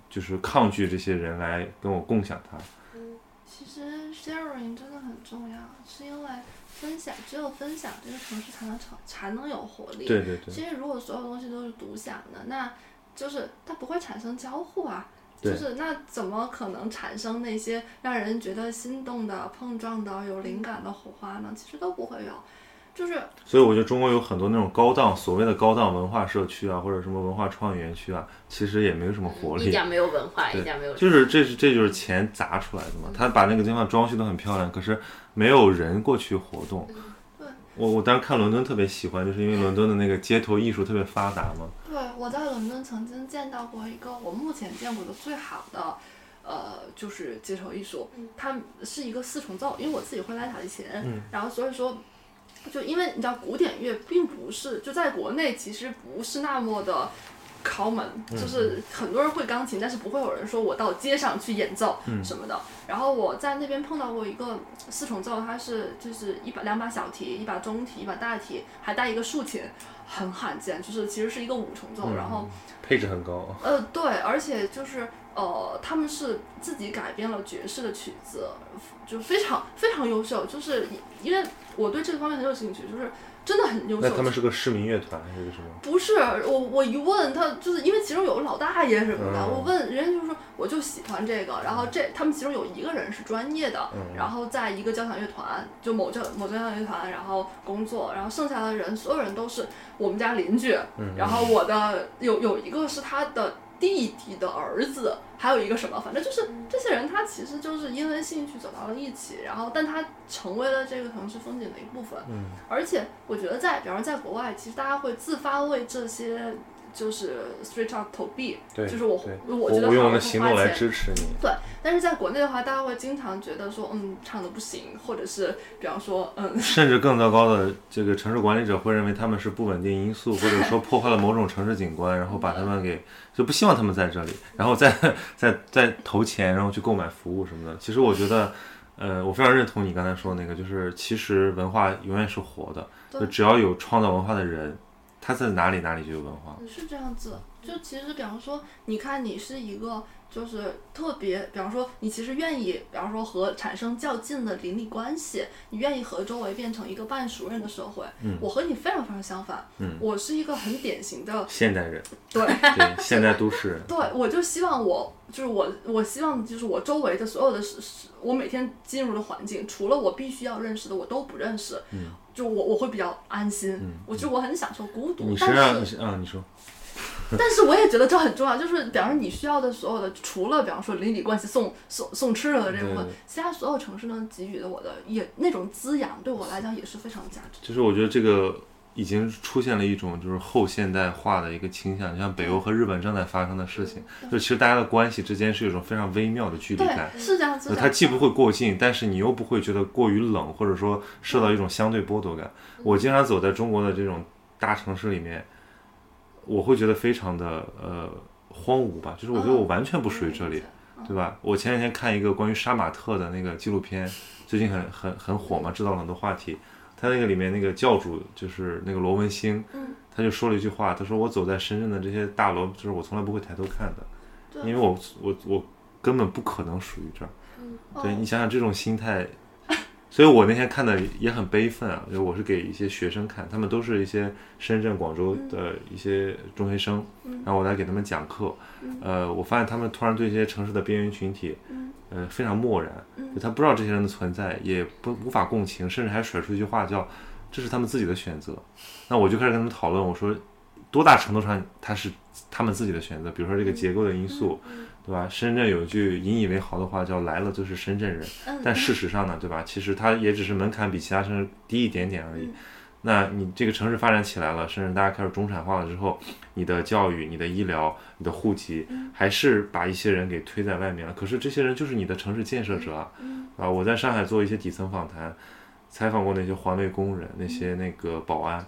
就是抗拒这些人来跟我共享它。嗯，其实 sharing 真的很重要，是因为分享，只有分享，这个城市才能成，才能有活力。对对对。其实如果所有东西都是独享的，那就是它不会产生交互啊。就是那怎么可能产生那些让人觉得心动的、碰撞的、有灵感的火花呢？其实都不会有，就是。所以我觉得中国有很多那种高档所谓的高档文化社区啊，或者什么文化创意园区啊，其实也没有什么活力，一点没有文化，一点没有。就是这是这就是钱砸出来的嘛，他把那个地方装修的很漂亮，可是没有人过去活动。我我当时看伦敦特别喜欢，就是因为伦敦的那个街头艺术特别发达嘛。对，我在伦敦曾经见到过一个我目前见过的最好的，呃，就是街头艺术，它是一个四重奏，因为我自己会拉小提琴，然后所以说，就因为你知道古典乐并不是就在国内其实不是那么的。敲门就是很多人会钢琴，但是不会有人说我到街上去演奏什么的。然后我在那边碰到过一个四重奏，它是就是一把两把小提，一把中提，一把大提，还带一个竖琴，很罕见。就是其实是一个五重奏，然后配置很高。呃，对，而且就是呃，他们是自己改编了爵士的曲子，就非常非常优秀。就是因为我对这个方面很有兴趣，就是真的很优秀。那他们是个市民乐团还是什么？不是我，我一问他，就是因为其中有个老大爷什么的，嗯我问人家就说我就喜欢这个，然后这他们其中有一个人是专业的，嗯然后在一个交响乐团，就某交某交响乐团，然后工作，然后剩下的人所有人都是我们家邻居，嗯然后我的有有一个是他的弟弟的儿子，还有一个什么，反正就是这些人他其实就是因为兴趣走到了一起，然后但他成为了这个城市风景的一部分，嗯。而且我觉得在，比方说在国外，其实大家会自发为这些就是 street art 投币，对，就是我对我我我用我的行动来支持你。对，但是在国内的话，大家会经常觉得说，嗯，唱的不行，或者是比方说，嗯，甚至更糟糕的，这个城市管理者会认为他们是不稳定因素，或者说破坏了某种城市景观，然后把他们给就不希望他们在这里，然后再再再投钱，然后去购买服务什么的。其实我觉得，呃，我非常认同你刚才说的那个，就是其实文化永远是活的，对就只要有创造文化的人，他在哪里哪里就有文化。是这样子。就其实，比方说，你看你是一个就是特别，比方说你其实愿意，比方说和产生较近的邻里关系，你愿意和周围变成一个半熟人的社会。嗯我和你非常非常相反。嗯我是一个很典型的现代人，对。对现代都市人，对，我就希望我就是我，我希望就是我周围的所有的我每天进入的环境，除了我必须要认识的，我都不认识。嗯，就我我会比较安心。嗯我就我很享受孤独，你是啊但是你是啊，你说 但是我也觉得这很重要，就是比方说你需要的所有的，除了比方说邻里关系送送送吃的的这部分，其他所有城市呢给予的我的也那种滋养，对我来讲也是非常有价值的。就是我觉得这个已经出现了一种就是后现代化的一个倾向，像北欧和日本正在发生的事情，就其实大家的关系之间是有一种非常微妙的距离感。是这样子的。它既不会过近，但是你又不会觉得过于冷，或者说受到一种相对剥夺感。我经常走在中国的这种大城市里面，我会觉得非常的呃荒芜吧，就是我觉得我完全不属于这里。对吧？我前两天看一个关于杀马特的那个纪录片，最近很很很火嘛，制造了很多话题。他那个里面那个教主就是那个罗文星，嗯。他就说了一句话，他说我走在深圳的这些大楼，就是我从来不会抬头看的，因为我我我根本不可能属于这儿。对哦你想想这种心态，所以我那天看的也很悲愤啊，就我是给一些学生看，他们都是一些深圳、广州的一些中学生，然后我来给他们讲课，呃，我发现他们突然对一些城市的边缘群体，呃，非常漠然，就他不知道这些人的存在，也不无法共情，甚至还甩出一句话叫“这是他们自己的选择”。那我就开始跟他们讨论，我说多大程度上他是他们自己的选择，比如说这个结构的因素，对吧？深圳有一句引以为豪的话叫“来了就是深圳人”，但事实上呢，对吧？其实他也只是门槛比其他城市低一点点而已。那你这个城市发展起来了，甚至大家开始中产化了之后，你的教育、你的医疗、你的户籍，还是把一些人给推在外面了。可是这些人就是你的城市建设者啊，啊！我在上海做一些底层访谈，采访过那些环卫工人、那些那个保安，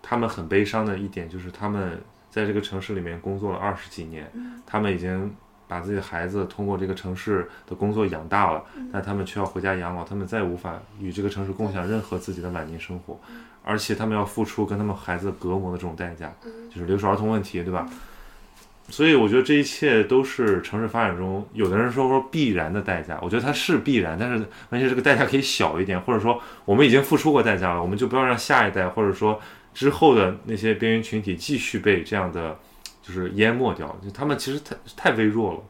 他们很悲伤的一点就是他们在这个城市里面工作了二十几年，他们已经把自己的孩子通过这个城市的工作养大了，但他们却要回家养老，他们再无法与这个城市共享任何自己的晚年生活，而且他们要付出跟他们孩子隔膜的这种代价，就是留守儿童问题，对吧？所以我觉得这一切都是城市发展中，有的人说说必然的代价，我觉得它是必然，但是而且这个代价可以小一点，或者说我们已经付出过代价了，我们就不要让下一代或者说之后的那些边缘群体继续被这样的就是淹没掉，就他们其实太太微弱了。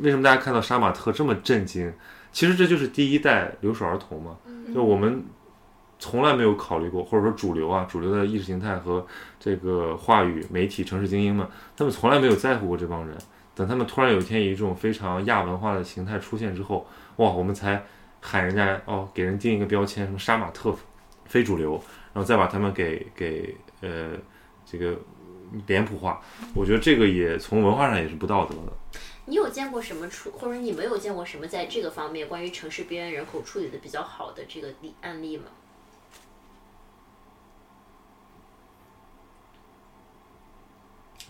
为什么大家看到杀马特这么震惊？其实这就是第一代留守儿童嘛，就我们从来没有考虑过，或者说主流啊，主流的意识形态和这个话语、媒体、城市精英们，他们从来没有在乎过这帮人。等他们突然有一天以一种非常亚文化的形态出现之后，哇，我们才喊人家哦，给人定一个标签，什么杀马特非主流，然后再把他们给给呃这个脸谱化。我觉得这个也从文化上也是不道德的。你有见过什么处，或者你没有见过什么在这个方面关于城市边缘人口处理的比较好的这个例案例吗？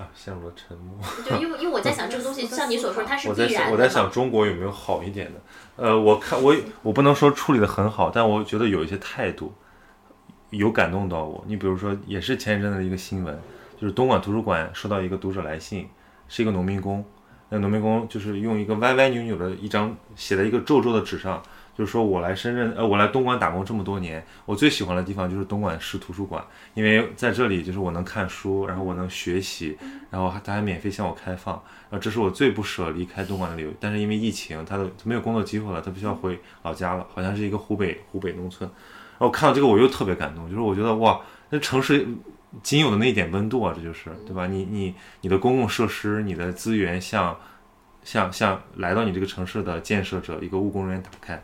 啊，陷入了沉默。对因为因为我在想这个东西，像你所说，它是我在想，必然的嘛我在想中国有没有好一点的？呃，我看我我不能说处理的很好，但我觉得有一些态度有感动到我。你比如说，也是前一阵子的一个新闻，就是东莞图书馆收到一个读者来信，是一个农民工，那农民工就是用一个歪歪扭扭的一张写在一个皱皱的纸上，就是说我来深圳，呃，我来东莞打工这么多年，我最喜欢的地方就是东莞市图书馆，因为在这里就是我能看书，然后我能学习，然后还他还免费向我开放，然后这是我最不舍离开东莞的理由。但是因为疫情，他都没有工作机会了，他必须要回老家了，好像是一个湖北湖北农村。然后看到这个我又特别感动，就是我觉得哇，那城市仅有的那一点温度啊，这就是对吧？你你你的公共设施，你的资源向向向来到你这个城市的建设者一个务工人员打开。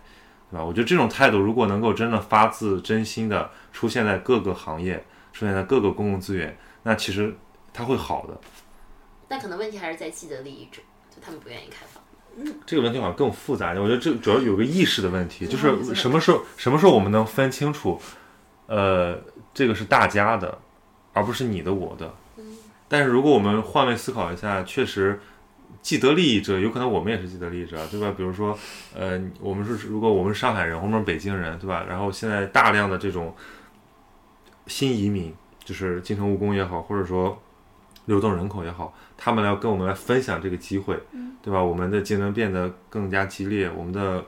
对吧？我觉得这种态度，如果能够真的发自真心的出现在各个行业，出现在各个公共资源，那其实它会好的。但可能问题还是在既得利益者，就他们不愿意开放。嗯这个问题好像更复杂一点。我觉得这主要有个意识的问题，就是什么时候什么时候我们能分清楚，呃，这个是大家的，而不是你的我的。但是如果我们换位思考一下，确实。既得利益者有可能我们也是既得利益者，对吧？比如说，呃，我们是如果我们是上海人，我们是北京人，对吧？然后现在大量的这种新移民，就是进城务工也好，或者说流动人口也好，他们来跟我们来分享这个机会，对吧？我们的竞争变得更加激烈，我们的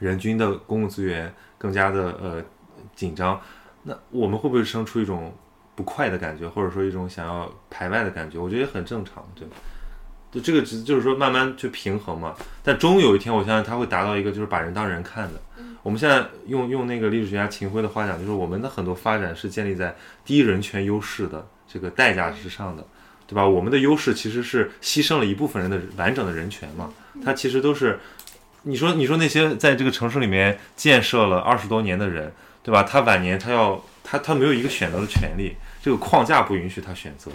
人均的公共资源更加的呃紧张，那我们会不会生出一种不快的感觉，或者说一种想要排外的感觉？我觉得也很正常，对吧？就这个只就是说慢慢去平衡嘛，但终有一天，我相信他会达到一个就是把人当人看的。我们现在用用那个历史学家秦晖的话讲，就是我们的很多发展是建立在低人权优势的这个代价之上的，对吧？我们的优势其实是牺牲了一部分人的完整的人权嘛。他其实都是，你说你说那些在这个城市里面建设了二十多年的人，对吧？他晚年他要他他没有一个选择的权利，这个框架不允许他选择。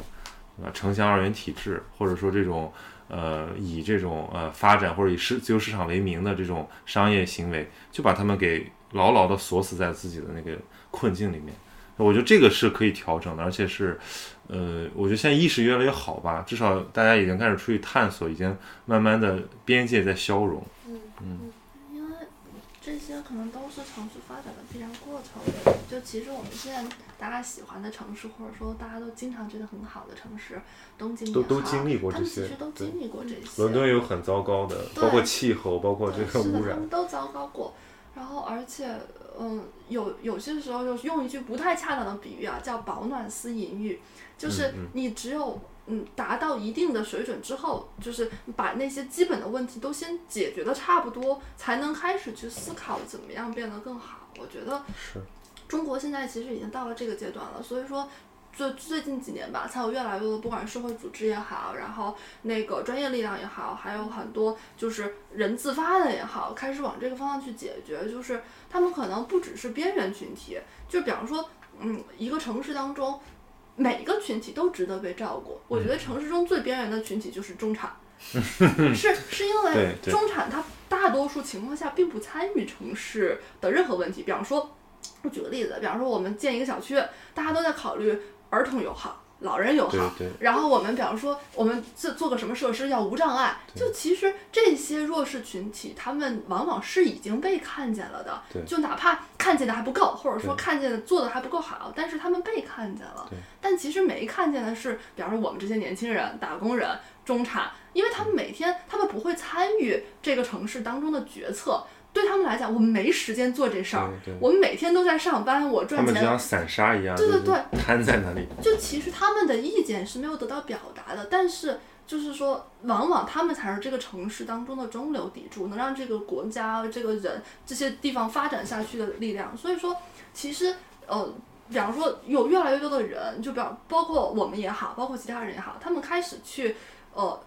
啊，城乡二元体制，或者说这种呃以这种呃发展或者以市自由市场为名的这种商业行为，就把他们给牢牢的锁死在自己的那个困境里面。我觉得这个是可以调整的，而且是呃，我觉得现在意识越来越好吧，至少大家已经开始出去探索，已经慢慢的边界在消融。嗯嗯。这些可能都是城市发展的必然过程。就其实我们现在大家喜欢的城市，或者说大家都经常觉得很好的城市，东京都都经历过这些，他们其实都经历过这些。伦敦有很糟糕的，包括气候，包括这个污染，他们都糟糕过。然后，而且，嗯，有有些时候，就用一句不太恰当的比喻啊，叫“保暖思淫欲”，就是你只有。嗯，达到一定的水准之后，就是把那些基本的问题都先解决的差不多，才能开始去思考怎么样变得更好。我觉得是，中国现在其实已经到了这个阶段了，所以说最最近几年吧，才有越来越多不管社会组织也好，然后那个专业力量也好，还有很多就是人自发的也好，开始往这个方向去解决。就是他们可能不只是边缘群体，就比方说，嗯，一个城市当中。每个群体都值得被照顾。我觉得城市中最边缘的群体就是中产，是是因为中产他大多数情况下并不参与城市的任何问题。比方说，我举个例子，比方说我们建一个小区，大家都在考虑儿童友好。老人友好，然后我们比方说，我们做做个什么设施要无障碍，就其实这些弱势群体，他们往往是已经被看见了的，就哪怕看见的还不够，或者说看见的做的还不够好，但是他们被看见了。但其实没看见的是，比方说我们这些年轻人、打工人、中产，因为他们每天他们不会参与这个城市当中的决策。对他们来讲，我们没时间做这事儿。我们每天都在上班，我赚钱。他们就像散沙一样，对对对，瘫在那里。就其实他们的意见是没有得到表达的，但是就是说，往往他们才是这个城市当中的中流砥柱，能让这个国家、这个人这些地方发展下去的力量。所以说，其实呃，比方说有越来越多的人，就比方包括我们也好，包括其他人也好，他们开始去呃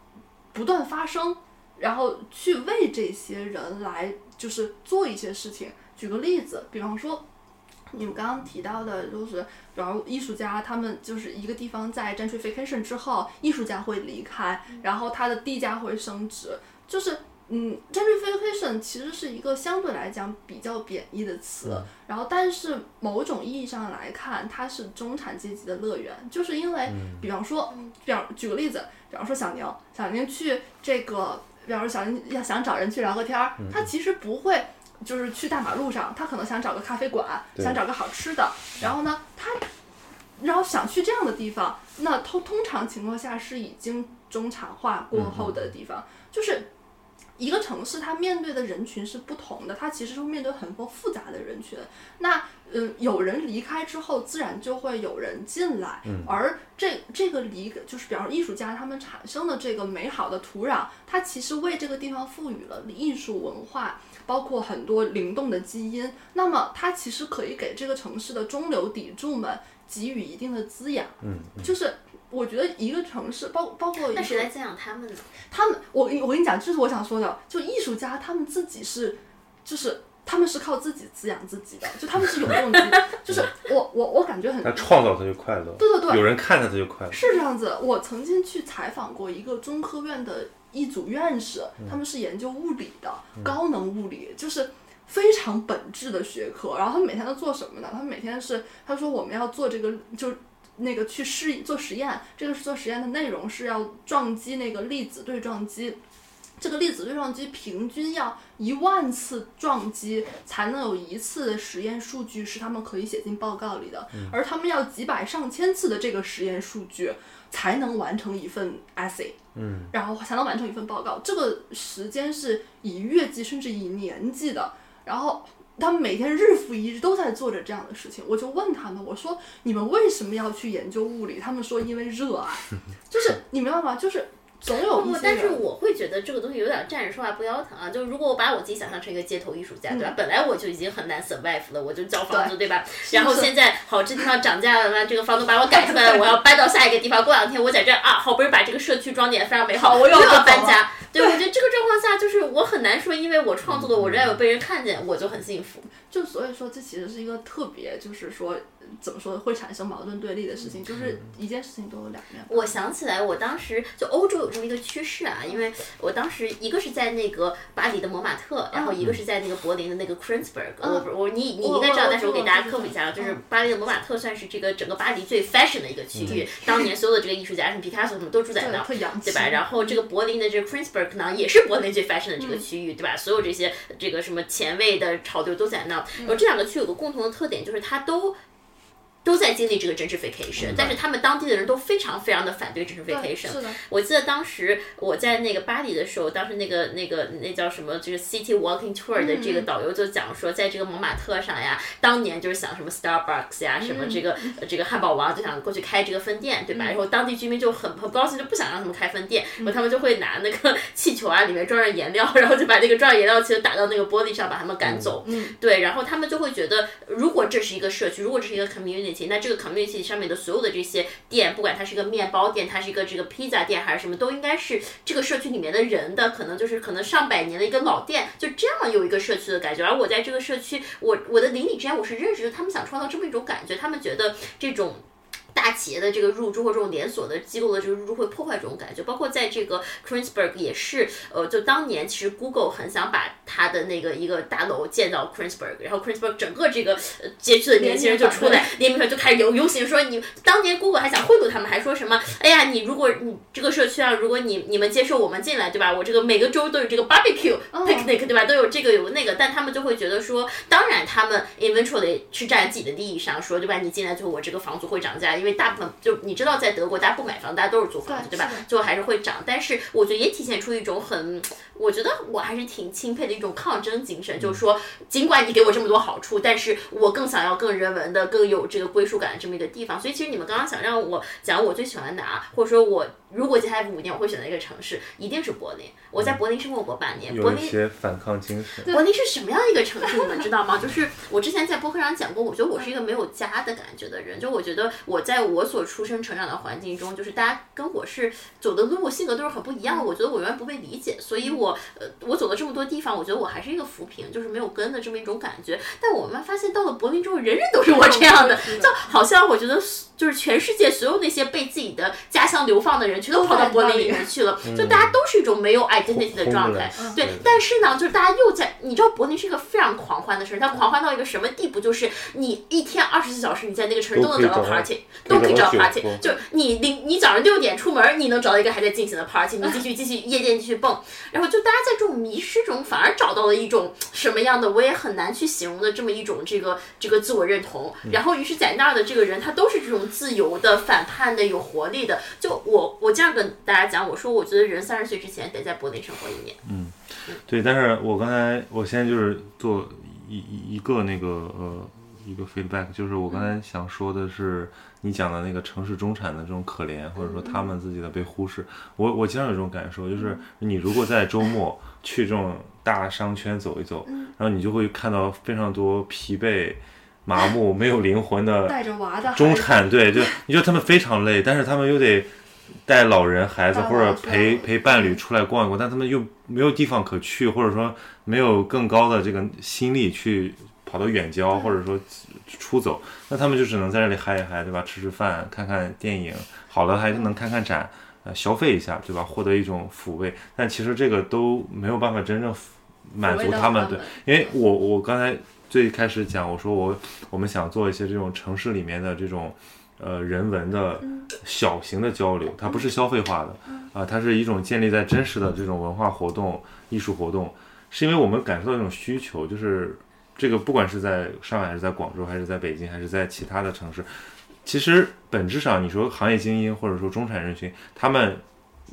不断发声。然后去为这些人来，就是做一些事情。举个例子，比方说，你们刚刚提到的，就是比方艺术家，他们就是一个地方在 gentrification 之后，艺术家会离开，然后他的地价会升值。就是，嗯，gentrification 其实是一个相对来讲比较贬义的词。然后，但是某种意义上来看，它是中产阶级的乐园，就是因为，比方说，比方举个例子，比方说小宁，小宁去这个。比方说，想要想找人去聊个天儿，他其实不会就是去大马路上，他可能想找个咖啡馆，想找个好吃的。然后呢，他然后想去这样的地方，那通通常情况下是已经中产化过后的地方，就是一个城市它面对的人群是不同的，它其实是会面对很多复杂的人群。那嗯，有人离开之后，自然就会有人进来。嗯而这这个离就是比方说艺术家他们产生的这个美好的土壤，它其实为这个地方赋予了艺术文化，包括很多灵动的基因。那么它其实可以给这个城市的中流砥柱们给予一定的滋养。嗯，嗯就是我觉得一个城市，包包括一个那谁来滋养他们呢？他们，我跟你我跟你讲，这是我想说的，就艺术家他们自己是，就是他们是靠自己滋养自己的，就他们是有动机，就是我我我感觉很他创造他就快乐，对对对有人看他他就快乐。是这样子。我曾经去采访过一个中科院的一组院士，他们是研究物理的，高能物理，就是。非常本质的学科，然后他们每天都做什么呢？他们每天是他说我们要做这个，就那个去试做实验，这个是做实验的内容是要撞击那个粒子对撞机，这个粒子对撞机平均要一万次撞击才能有一次的实验数据是他们可以写进报告里的，而他们要几百上千次的这个实验数据才能完成一份 essay。嗯，然后才能完成一份报告。这个时间是以月计甚至以年计的。然后他们每天日复一日都在做着这样的事情。我就问他们，我说你们为什么要去研究物理？他们说因为热爱。就是你明白吗？就是总有不，但是我会觉得这个东西有点站着说话不腰疼啊。就是如果我把我自己想象成一个街头艺术家，对吧？嗯本来我就已经很难 survive 了，我就交房租，对吧？然后现在好，这地方涨价了，那这个房东把我赶出来了，我要搬到下一个地方。过两天我在这儿啊，好不容易把这个社区装点得非常美好，我要搬家。对，我觉得这个状况下，就是我很难说，因为我创作的，我仍然有被人看见，我就很幸福。就所以说，这其实是一个特别，就是说怎么说会产生矛盾对立的事情，就是一件事情都有两面。我想起来，我当时就欧洲有这么一个趋势啊，因为我当时一个是在那个巴黎的摩马特，然后一个是在那个柏林的那个 Kreuzberg，、我不我你你应该知道，但是我给大家科普一下啊，就是嗯巴黎的摩马特算是这个整个巴黎最 fashion 的一个区域，当年所有的这个艺术家，什么皮卡索什么都住在那对，儿。对吧？然后这个柏林的这个 Kreuzberg 呢，也是柏林最 fashion 的这个区域，对吧？所有这些这个什么前卫的潮流都在那儿。然后这两个区有个共同的特点，就是它都。都在经历这个 gentrification，但是他们当地的人都非常非常的反对对 gentrification。是的，我记得当时我在那个巴黎的时候，当时那个那个那叫什么，就是 City Walking Tour 的这个导游就讲说，在这个蒙马特上呀，当年就是想什么 Starbucks 呀，什么这个呃这个汉堡王就想过去开这个分店，对吧？然后当地居民就很很不高兴，就不想让他们开分店，然后他们就会拿那个气球啊，里面装着颜料，然后就把那个装上颜料气球打到那个玻璃上，把他们赶走。嗯，对，然后他们就会觉得，如果这是一个社区，如果这是一个 community，那这个 community 上面的所有的这些店，不管它是一个面包店，它是一个这个披萨店还是什么，都应该是这个社区里面的人的，可能就是可能上百年的一个老店，就这样有一个社区的感觉。而我在这个社区，我我的邻里之间我是认识的，他们想创造这么一种感觉，他们觉得这种。大企业的这个入驻或这种连锁的机构的这个入驻会破坏这种感觉，包括在这个 Kreuzberg 也是，呃，就当年其实 Google 很想把它的那个一个大楼建到 Kreuzberg，然后 Kreuzberg 整个这个呃街区的年轻人就出来联名团就开始游游行说你当年 Google 还想贿赂他们，还说什么哎呀你如果你这个社区啊，如果你你们接受我们进来对吧，我这个每个周都有这个 barbecue picnic 对吧，都有这个有那个，但他们就会觉得说，当然他们 eventually 是站在自己的利益上说对吧，你进来之后我这个房租会涨价，因为大部分就你知道在德国大家不买房，大家都是租房子对吧最后还是会涨，但是我觉得也体现出一种很，我觉得我还是挺钦佩的一种抗争精神，就是说尽管你给我这么多好处，但是我更想要更人文的、更有这个归属感的这么一个地方。所以其实你们刚刚想让我讲我最喜欢哪，或者说我如果接下来五年我会选择一个城市，一定是柏林。我在柏林生活过半年，柏有一林些反抗精神。柏林是什么样一个城市？你们知道吗？就是我之前在播客上讲过，我觉得我是一个没有家的感觉的人。就我觉得我在我所出生成长的环境中，就是大家跟我是走的路、性格都是很不一样的。我觉得我永远不被理解，所以我呃，我走了这么多地方，我觉得我还是一个浮萍，就是没有根的这么一种感觉。但我们发现到了柏林之后，人人都是我这样的，就好像我觉得就是全世界所有那些被自己的家乡流放的人，全都跑到柏林里面去了，就大家都是一种没有 identity 的状态。对，但是呢，就是大家又在，你知道柏林是一个非常狂欢的城市，它狂欢到一个什么地步？就是你一天二十四小时，你在那个城市都能找到 party，都可以找到 party，就你你你早上六点出门，你能找到一个还在进行的 party，你继续 继续夜店继续蹦，然后就大家在这种迷失中，反而找到了一种什么样的，我也很难去形容的这么一种这个这个自我认同。然后于是，在那儿的这个人，他都是这种自由的、反叛的、有活力的。就我我这样跟大家讲，我说我觉得人三十岁之前得在柏林生活一年。嗯对，但是我刚才我现在就是做一一一个那个呃一个 feedback，就是我刚才想说的是你讲的那个城市中产的这种可怜，或者说他们自己的被忽视。我我经常有这种感受，就是你如果在周末去这种大商圈走一走，然后你就会看到非常多疲惫、麻木、没有灵魂的 带着娃的中产，对，就你觉得他们非常累，但是他们又得带老人、孩子或者陪陪伴侣出来逛一逛，但他们又没有地方可去，或者说没有更高的这个心力去跑到远郊，或者说出走，那他们就只能在这里嗨一嗨，对吧？吃吃饭，看看电影，好了还能看看展，呃，消费一下，对吧？获得一种抚慰，但其实这个都没有办法真正满足他们，对，因为我我刚才最开始讲，我说我我们想做一些这种城市里面的这种呃人文的小型的交流，它不是消费化的啊、它是一种建立在真实的这种文化活动、艺术活动，是因为我们感受到一种需求，就是这个不管是在上海还是在广州还是在北京还是在其他的城市，其实本质上你说行业精英或者说中产人群，他们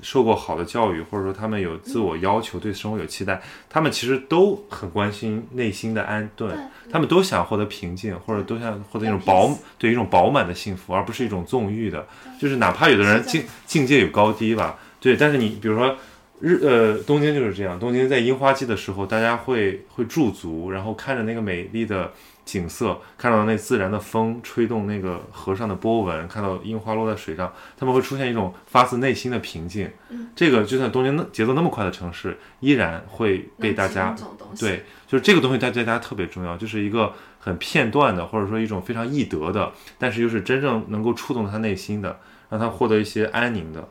受过好的教育，或者说他们有自我要求，对生活有期待，他们其实都很关心内心的安顿，他们都想获得平静，或者都想获得一种饱对一种饱满的幸福，而不是一种纵欲的。就是哪怕有的人境境界有高低吧，对，但是你比如说日呃东京就是这样，东京在樱花季的时候，大家会会驻足，然后看着那个美丽的景色，看到那自然的风吹动那个河上的波纹，看到樱花落在水上，他们会出现一种发自内心的平静。这个就算东京那节奏那么快的城市，依然会被大家对，就是这个东西对大家特别重要，就是一个很片段的，或者说一种非常易得的，但是又是真正能够触动他内心的，让他获得一些安宁的。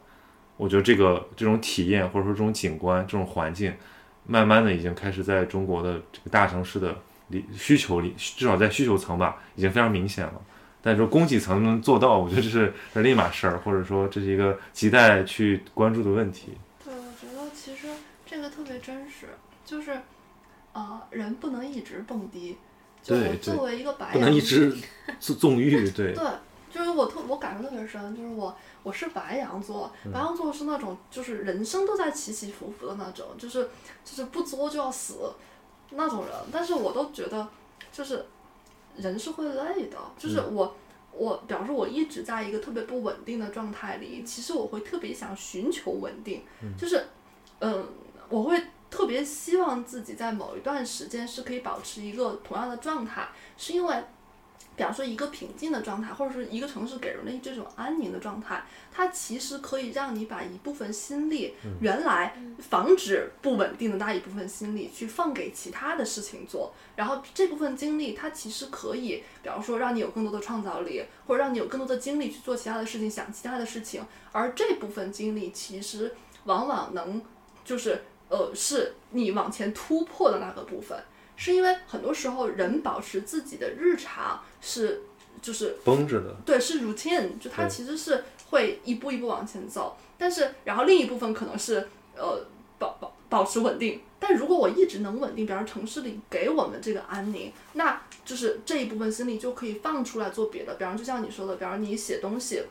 我觉得这个这种体验或者说这种景观、这种环境，慢慢的已经开始在中国的这个大城市的里需求里，至少在需求层吧，已经非常明显了。但是说供给层能做到，我觉得这是是另一码事儿，或者说这是一个亟待去关注的问题。对，我觉得其实这个特别真实，就是，呃，人不能一直蹦迪。就我对对作为一个白羊，不能一直纵纵欲，对对，就是我特我感受特别深，就是我我是白羊座，嗯白羊座是那种就是人生都在起起伏伏的那种，就是就是不作就要死那种人，但是我都觉得就是人是会累的，就是嗯我。我表示我一直在一个特别不稳定的状态里，其实我会特别想寻求稳定，就是，嗯，我会特别希望自己在某一段时间是可以保持一个同样的状态，是因为，比方说一个平静的状态，或者是一个城市给人的这种安宁的状态，它其实可以让你把一部分心力，原来防止不稳定的那一部分心力，去放给其他的事情做，然后这部分精力，它其实可以，比方说让你有更多的创造力，或者让你有更多的精力去做其他的事情，想其他的事情，而这部分精力其实往往能，就是呃，是你往前突破的那个部分。是因为很多时候人保持自己的日常是就是绷着的。对，是 routine，就它其实是会一步一步往前走，但是然后另一部分可能是呃保保保持稳定。但如果我一直能稳定，比方说城市里给我们这个安宁，那就是这一部分心力就可以放出来做别的，比方就像你说的，比方你写东西。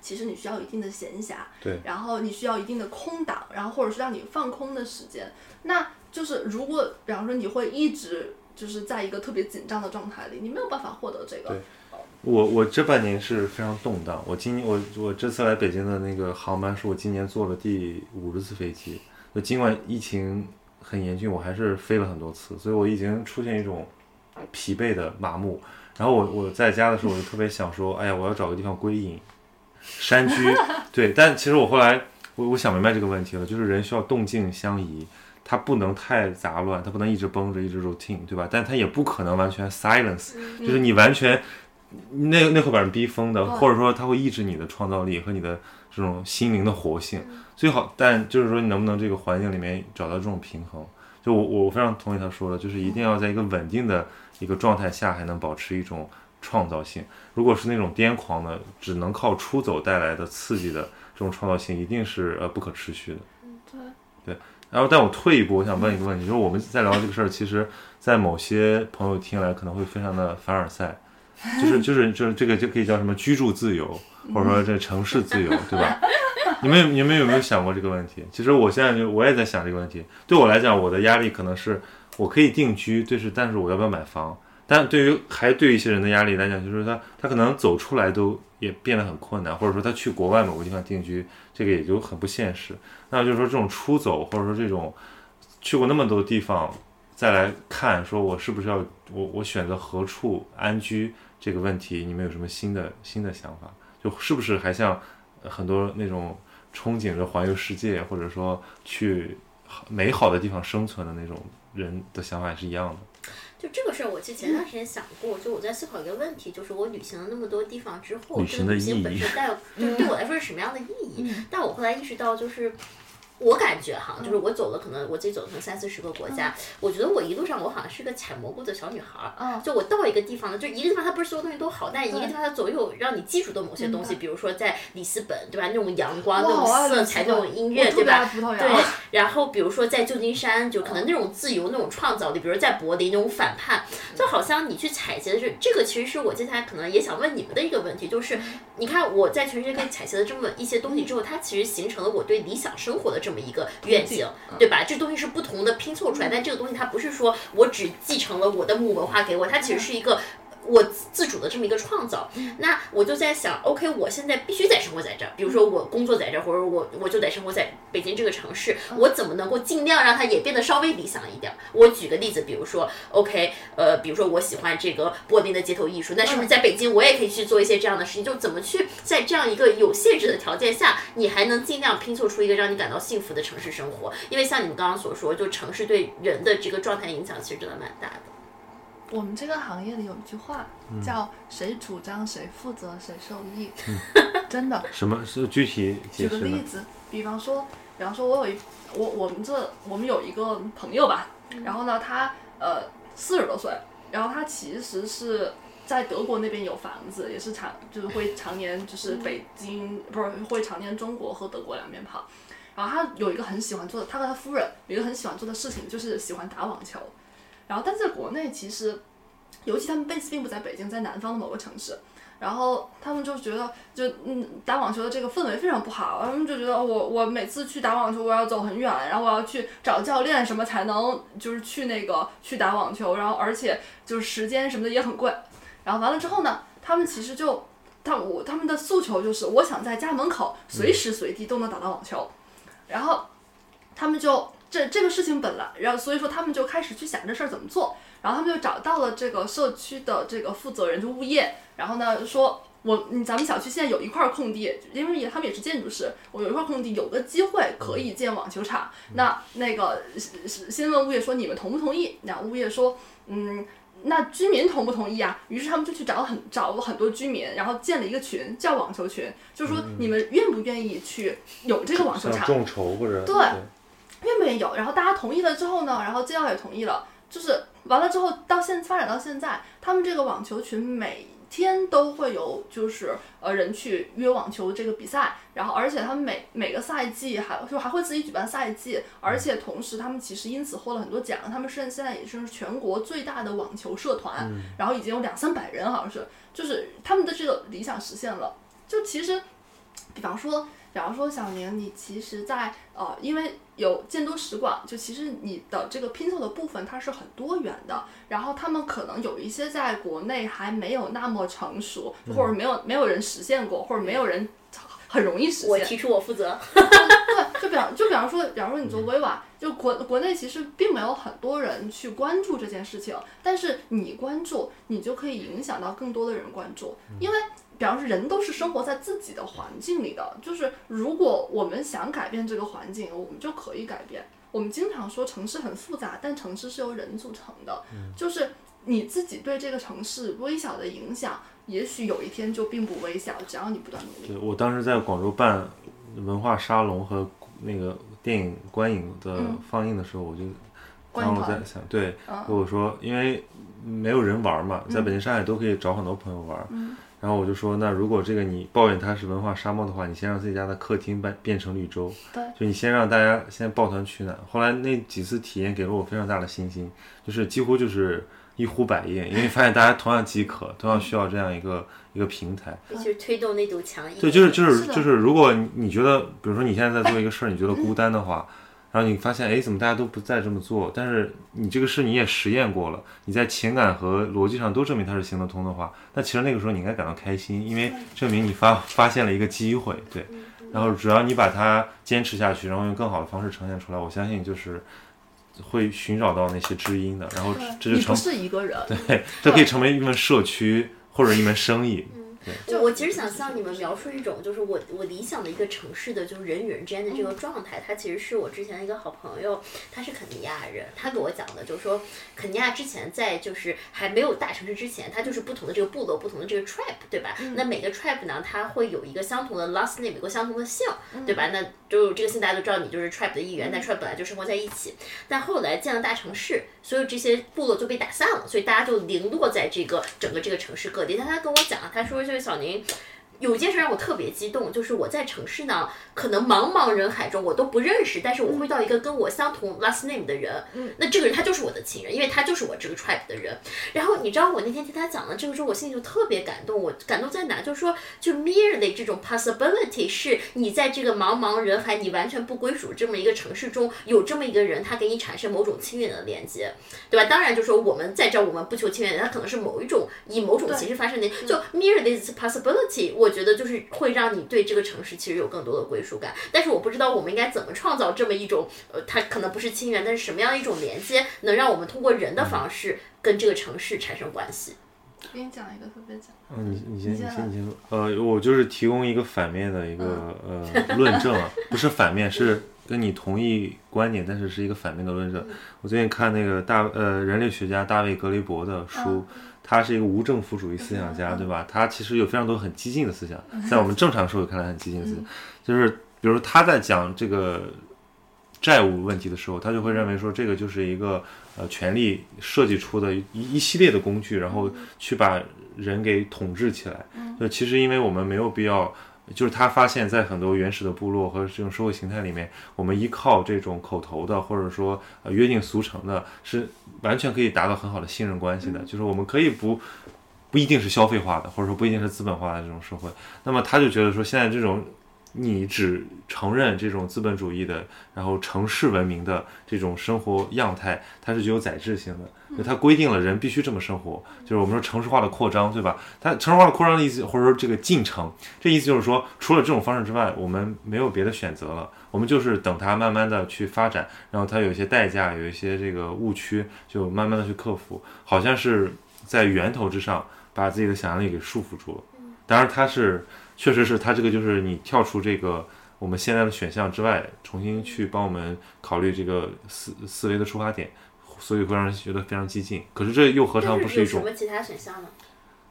其实你需要一定的闲暇，对然后你需要一定的空档，然后或者是让你放空的时间。那就是如果比方说你会一直就是在一个特别紧张的状态里，你没有办法获得这个对我我这半年是非常动荡。我今年我我这次来北京的那个航班是我今年坐了第五十次飞机。就尽管疫情很严峻，我还是飞了很多次，所以我已经出现一种疲惫的麻木。然后我我在家的时候，我就特别想说，哎呀，我要找个地方归隐，山居。对，但其实我后来我我想明白这个问题了，就是人需要动静相宜。它不能太杂乱，它不能一直绷着，一直 routine，对吧？但它也不可能完全 silence，、就是你完全那那会把人逼疯的，或者说它会抑制你的创造力和你的这种心灵的活性。最好，但就是说你能不能这个环境里面找到这种平衡？就我我非常同意他说的，就是一定要在一个稳定的一个状态下，还能保持一种创造性。如果是那种癫狂的，只能靠出走带来的刺激的这种创造性，一定是呃不可持续的。对。然后，但我退一步，我想问一个问题，就是我们在聊这个事儿，其实，在某些朋友听来可能会非常的凡尔赛，就是就是就是这个就可以叫什么居住自由，或者说这城市自由，对吧？你们你们有没有想过这个问题？其实我现在就我也在想这个问题。对我来讲，我的压力可能是我可以定居，就是但是我要不要买房？但对于还对于一些人的压力来讲，就是他他可能走出来都也变得很困难，或者说他去国外某个地方定居，这个也就很不现实。那就是说这种出走，或者说这种去过那么多地方，再来看说我是不是要我我选择何处安居这个问题，你们有什么新的新的想法？就是不是还像很多那种憧憬着环游世界，或者说去美好的地方生存的那种人的想法是一样的？就这个事儿，我其实前段时间想过，就我在思考一个问题，就是我旅行了那么多地方之后，旅行的这个旅行意义本身带有，就是对我来说是什么样的意义？但我后来意识到，就是。我感觉哈，就是我走了，可能我自己走了可能三四十个国家，我觉得我一路上我好像是个采蘑菇的小女孩儿。嗯。就我到一个地方呢，就一个地方它不是所有东西都好，但一个地方它总有让你记住的某些东西，比如说在里斯本，对吧？那种阳光、那种色彩、那种音乐，对吧？对，然后比如说在旧金山，就可能那种自由、那种创造力，比如在柏林那种反叛，就好像你去采集的这这个，其实是我接下来可能也想问你们的一个问题，就是你看我在全世界可以采集了这么一些东西之后，它其实形成了我对理想生活的这么一个愿景，对吧？这东西是不同的拼凑出来，但这个东西它不是说我只继承了我的母文化给我，它其实是一个。我自主的这么一个创造，那我就在想，OK，我现在必须得生活在这儿，比如说我工作在这儿，或者我我就得生活在北京这个城市，我怎么能够尽量让它也变得稍微理想一点？我举个例子，比如说，OK，呃，比如说我喜欢这个柏林的街头艺术，那是不是在北京我也可以去做一些这样的事情？就怎么去在这样一个有限制的条件下，你还能尽量拼凑出一个让你感到幸福的城市生活？因为像你们刚刚所说，就城市对人的这个状态影响其实真的蛮大的。我们这个行业里有一句话叫“谁主张谁负责谁受益”，真的。什么？是具体举个？例子，比方说，比方说，我有一我我们这我们有一个朋友吧，然后呢，他呃四十多岁，然后他其实是在德国那边有房子，也是常就是会常年就是北京不是会常年中国和德国两边跑，然后他有一个很喜欢做的，他和他夫人有一个很喜欢做的事情，就是喜欢打网球，然后但在国内其实，尤其他们 base 并不在北京，在南方的某个城市。然后他们就觉得，就嗯，打网球的这个氛围非常不好，他们就觉得我我每次去打网球，我要走很远，然后我要去找教练什么才能就是去那个去打网球，然后而且就是时间什么的也很贵，然后完了之后呢，他们其实就他我他们的诉求就是，我想在家门口随时随地都能打到网球，然后他们就这这个事情本来，然后所以说他们就开始去想这事儿怎么做，然后他们就找到了这个社区的这个负责人，就物业，然后呢说。我嗯，咱们小区现在有一块空地，因为也他们也是建筑师，我有一块空地，有个机会可以建网球场。那那个先先问物业说你们同不同意？那物业说嗯，那居民同不同意啊？于是他们就去找很找了很多居民，然后建了一个群，叫网球群，就是说你们愿不愿意去有这个网球场？众筹或者对愿不愿意有？然后大家同意了之后呢，然后街道也同意了，就是完了之后到现发展到现在，他们这个网球群每天都会有就是呃人去约网球这个比赛，然后而且他们每每个赛季还就还会自己举办赛季，而且同时他们其实因此获了很多奖，他们现现在也是全国最大的网球社团，然后已经有两三百人好像是，就是他们的这个理想实现了，就其实比方说。比方说，小宁，你其实在，呃，因为有见多识广，就其实你的这个拼凑的部分它是很多元的。然后他们可能有一些在国内还没有那么成熟，或者没有没有人实现过，或者没有人很容易实现。我提出我负责。对，就比方就比方说，比方说你做微瓦，就国国内其实并没有很多人去关注这件事情，但是你关注，你就可以影响到更多的人关注，因为。比方说，人都是生活在自己的环境里的，就是如果我们想改变这个环境，我们就可以改变。我们经常说城市很复杂，但城市是由人组成的，就是你自己对这个城市微小的影响，也许有一天就并不微小，只要你不断努力。对我当时在广州办文化沙龙和那个电影观影的放映的时候，我就当我在想，对，我说因为没有人玩嘛，在北京、上海都可以找很多朋友玩。然后我就说，那如果这个你抱怨它是文化沙漠的话，你先让自己家的客厅变变成绿洲，对，就你先让大家先抱团取暖。后来那几次体验给了我非常大的信心，就是几乎就是一呼百应，因为发现大家同样饥渴，同样需要这样一个一个平台。就是推动那堵墙。对，就是就是是就是，如果你觉得，比如说你现在在做一个事儿，你觉得孤单的话，然后你发现，哎，怎么大家都不再这么做？但是你这个事你也实验过了，你在情感和逻辑上都证明它是行得通的话，那其实那个时候你应该感到开心，因为证明你发发现了一个机会，对。然后只要你把它坚持下去，然后用更好的方式呈现出来，我相信就是会寻找到那些知音的。然后这就成不是一个人，对，这可以成为一门社区或者一门生意。就我其实想向你们描述一种，就是我我理想的一个城市的，就是人与人之间的这个状态。他其实是我之前的一个好朋友，他是肯尼亚人，他给我讲的，就是说肯尼亚之前在就是还没有大城市之前，它就是不同的这个部落，不同的这个 tribe，对吧？那每个 tribe 呢，它会有一个相同的 last name，有个相同的姓，对吧？那就这个姓大家都知道，你就是 tribe 的一员，但 tribe 本来就生活在一起。但后来建了大城市，所有这些部落就被打散了，所以大家就零落在这个整个这个城市各地。但他跟我讲，他说就对小宁。有一件事让我特别激动，就是我在城市呢，可能茫茫人海中我都不认识，但是我会到一个跟我相同 last name 的人，嗯，那这个人他就是我的亲人，因为他就是我这个 tribe 的人。然后你知道我那天听他讲了这个之后，我心里就特别感动。我感动在哪？就是说，就 merely 这种 possibility 是你在这个茫茫人海，你完全不归属这么一个城市中，有这么一个人，他给你产生某种亲缘的连接，对吧？当然，就是说我们在这儿，我们不求亲缘，他可能是某一种以某种形式发生的，就 merely this possibility，我。觉得就是会让你对这个城市其实有更多的归属感，但是我不知道我们应该怎么创造这么一种，呃，它可能不是亲缘，但是什么样一种连接，能让我们通过人的方式跟这个城市产生关系？给你讲一个特别讲。嗯，你你先你先你先说。呃，我就是提供一个反面的一个呃论证啊，不是反面，是跟你同意观点，但是是一个反面的论证。我最近看那个大呃人类学家大卫格雷伯的书。他是一个无政府主义思想家，对吧？他其实有非常多很激进的思想，在我们正常社会看来很激进的思想，就是比如他在讲这个债务问题的时候，他就会认为说这个就是一个呃权力设计出的一一系列的工具，然后去把人给统治起来。就其实因为我们没有必要。就是他发现，在很多原始的部落和这种社会形态里面，我们依靠这种口头的，或者说呃约定俗成的，是完全可以达到很好的信任关系的。就是我们可以不不一定是消费化的，或者说不一定是资本化的这种社会。那么他就觉得说，现在这种。你只承认这种资本主义的，然后城市文明的这种生活样态，它是具有载质性的，就它规定了人必须这么生活。就是我们说城市化的扩张，对吧？它城市化的扩张的意思，或者说这个进程，这意思就是说，除了这种方式之外，我们没有别的选择了。我们就是等它慢慢的去发展，然后它有一些代价，有一些这个误区，就慢慢的去克服。好像是在源头之上把自己的想象力给束缚住了。当然，它是。确实是他这个，就是你跳出这个我们现在的选项之外，重新去帮我们考虑这个思思维的出发点，所以会让人觉得非常激进。可是这又何尝不是一种什么其他选项呢？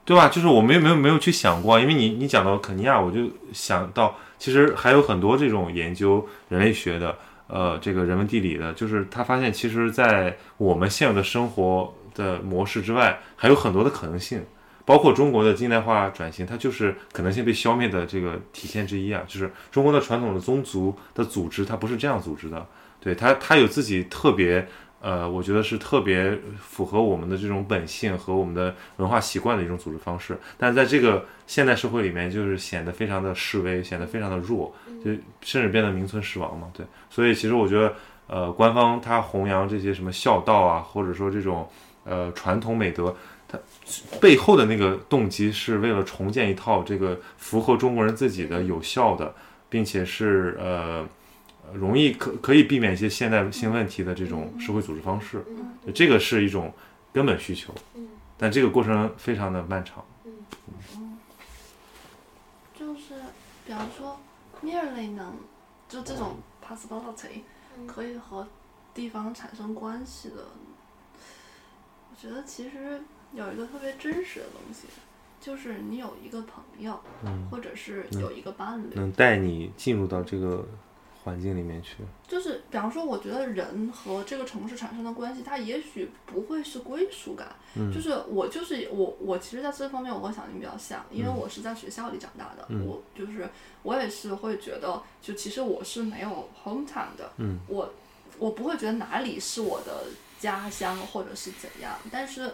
对吧？就是我没有没有没有去想过，因为你你讲到肯尼亚，我就想到其实还有很多这种研究人类学的，呃，这个人文地理的，就是他发现其实，在我们现有的生活的模式之外，还有很多的可能性。包括中国的近代化转型，它就是可能性被消灭的这个体现之一啊。就是中国的传统的宗族的组织，它不是这样组织的。对它，它有自己特别，呃，我觉得是特别符合我们的这种本性和我们的文化习惯的一种组织方式。但是在这个现代社会里面，就是显得非常的示威，显得非常的弱，就甚至变得名存实亡嘛。对，所以其实我觉得，呃，官方它弘扬这些什么孝道啊，或者说这种呃传统美德。背后的那个动机是为了重建一套这个符合中国人自己的有效的，并且是呃容易可可以避免一些现代性问题的这种社会组织方式，这个是一种根本需求，但这个过程非常的漫长。就是比方说，merely 能就这种 possibility 可以和地方产生关系的，我觉得其实。有一个特别真实的东西，就是你有一个朋友，或者是有一个伴侣，能带你进入到这个环境里面去。就是比方说，我觉得人和这个城市产生的关系，它也许不会是归属感。就是我就是我，我其实在这方面我和小宁比较像，因为我是在学校里长大的，我就是我也是会觉得，就其实我是没有 hometown 的。嗯，我我不会觉得哪里是我的家乡或者是怎样，但是。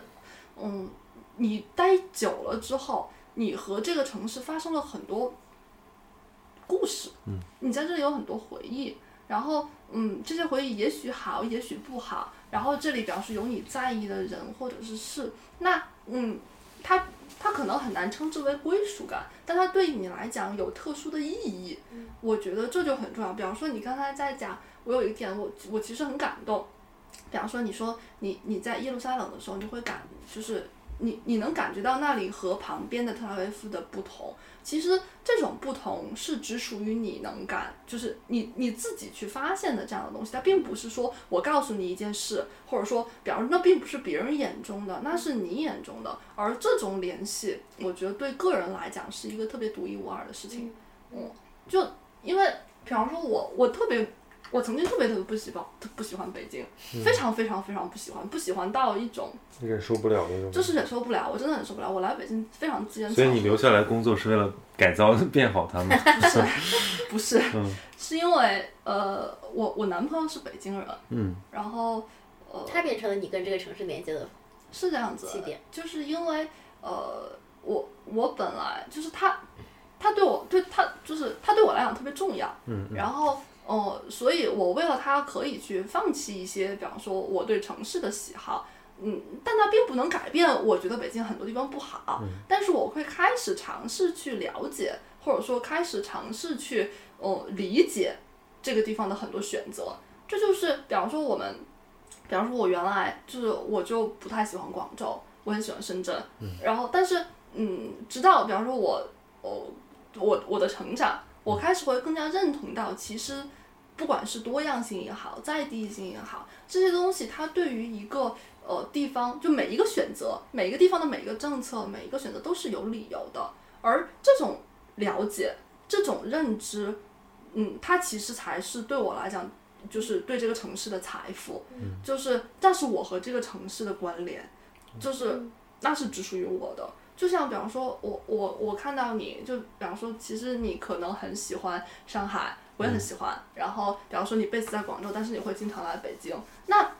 嗯，你待久了之后，你和这个城市发生了很多故事，嗯，你在这里有很多回忆，然后嗯，这些回忆也许好，也许不好，然后这里表示有你在意的人或者是事，那嗯，它它可能很难称之为归属感，但它对你来讲有特殊的意义，我觉得这就很重要。比方说你刚才在讲，我有一点我我其实很感动。比方说，你说你你在耶路撒冷的时候，你会感就是你你能感觉到那里和旁边的特拉维夫的不同。其实这种不同是只属于你能感，就是你你自己去发现的这样的东西。它并不是说我告诉你一件事，或者说，比方说那并不是别人眼中的，那是你眼中的。而这种联系，我觉得对个人来讲是一个特别独一无二的事情。嗯，就因为比方说我我特别。我曾经特别特别不喜欢，不喜欢北京，非常非常非常不喜欢，不喜欢到一种忍受不了那种，就是忍受不了，我真的忍受不了。我来北京非常自然。所以你留下来工作是为了改造 变好它吗？不是，不是，是因为呃，我我男朋友是北京人，嗯，然后呃，他变成了你跟这个城市连接的，是这样子，起点，就是因为呃，我我本来就是他，他对我对他就是他对我来讲特别重要，嗯，然后。哦，所以我为了他可以去放弃一些，比方说我对城市的喜好，嗯，但它并不能改变我觉得北京很多地方不好，但是我会开始尝试去了解，或者说开始尝试去哦理解这个地方的很多选择。这就是比方说我们，比方说我原来就是我就不太喜欢广州，我很喜欢深圳，然后但是嗯，直到比方说我哦我我的成长，我开始会更加认同到其实。不管是多样性也好，在地性也好，这些东西它对于一个呃地方，就每一个选择，每一个地方的每一个政策，每一个选择都是有理由的。而这种了解，这种认知，嗯，它其实才是对我来讲，就是对这个城市的财富。嗯，就是但是我和这个城市的关联，就是那是只属于我的。就像比方说，我我我看到你就比方说，其实你可能很喜欢上海。我也很喜欢，然后比方说你 base 在广州，但是你会经常来北京，那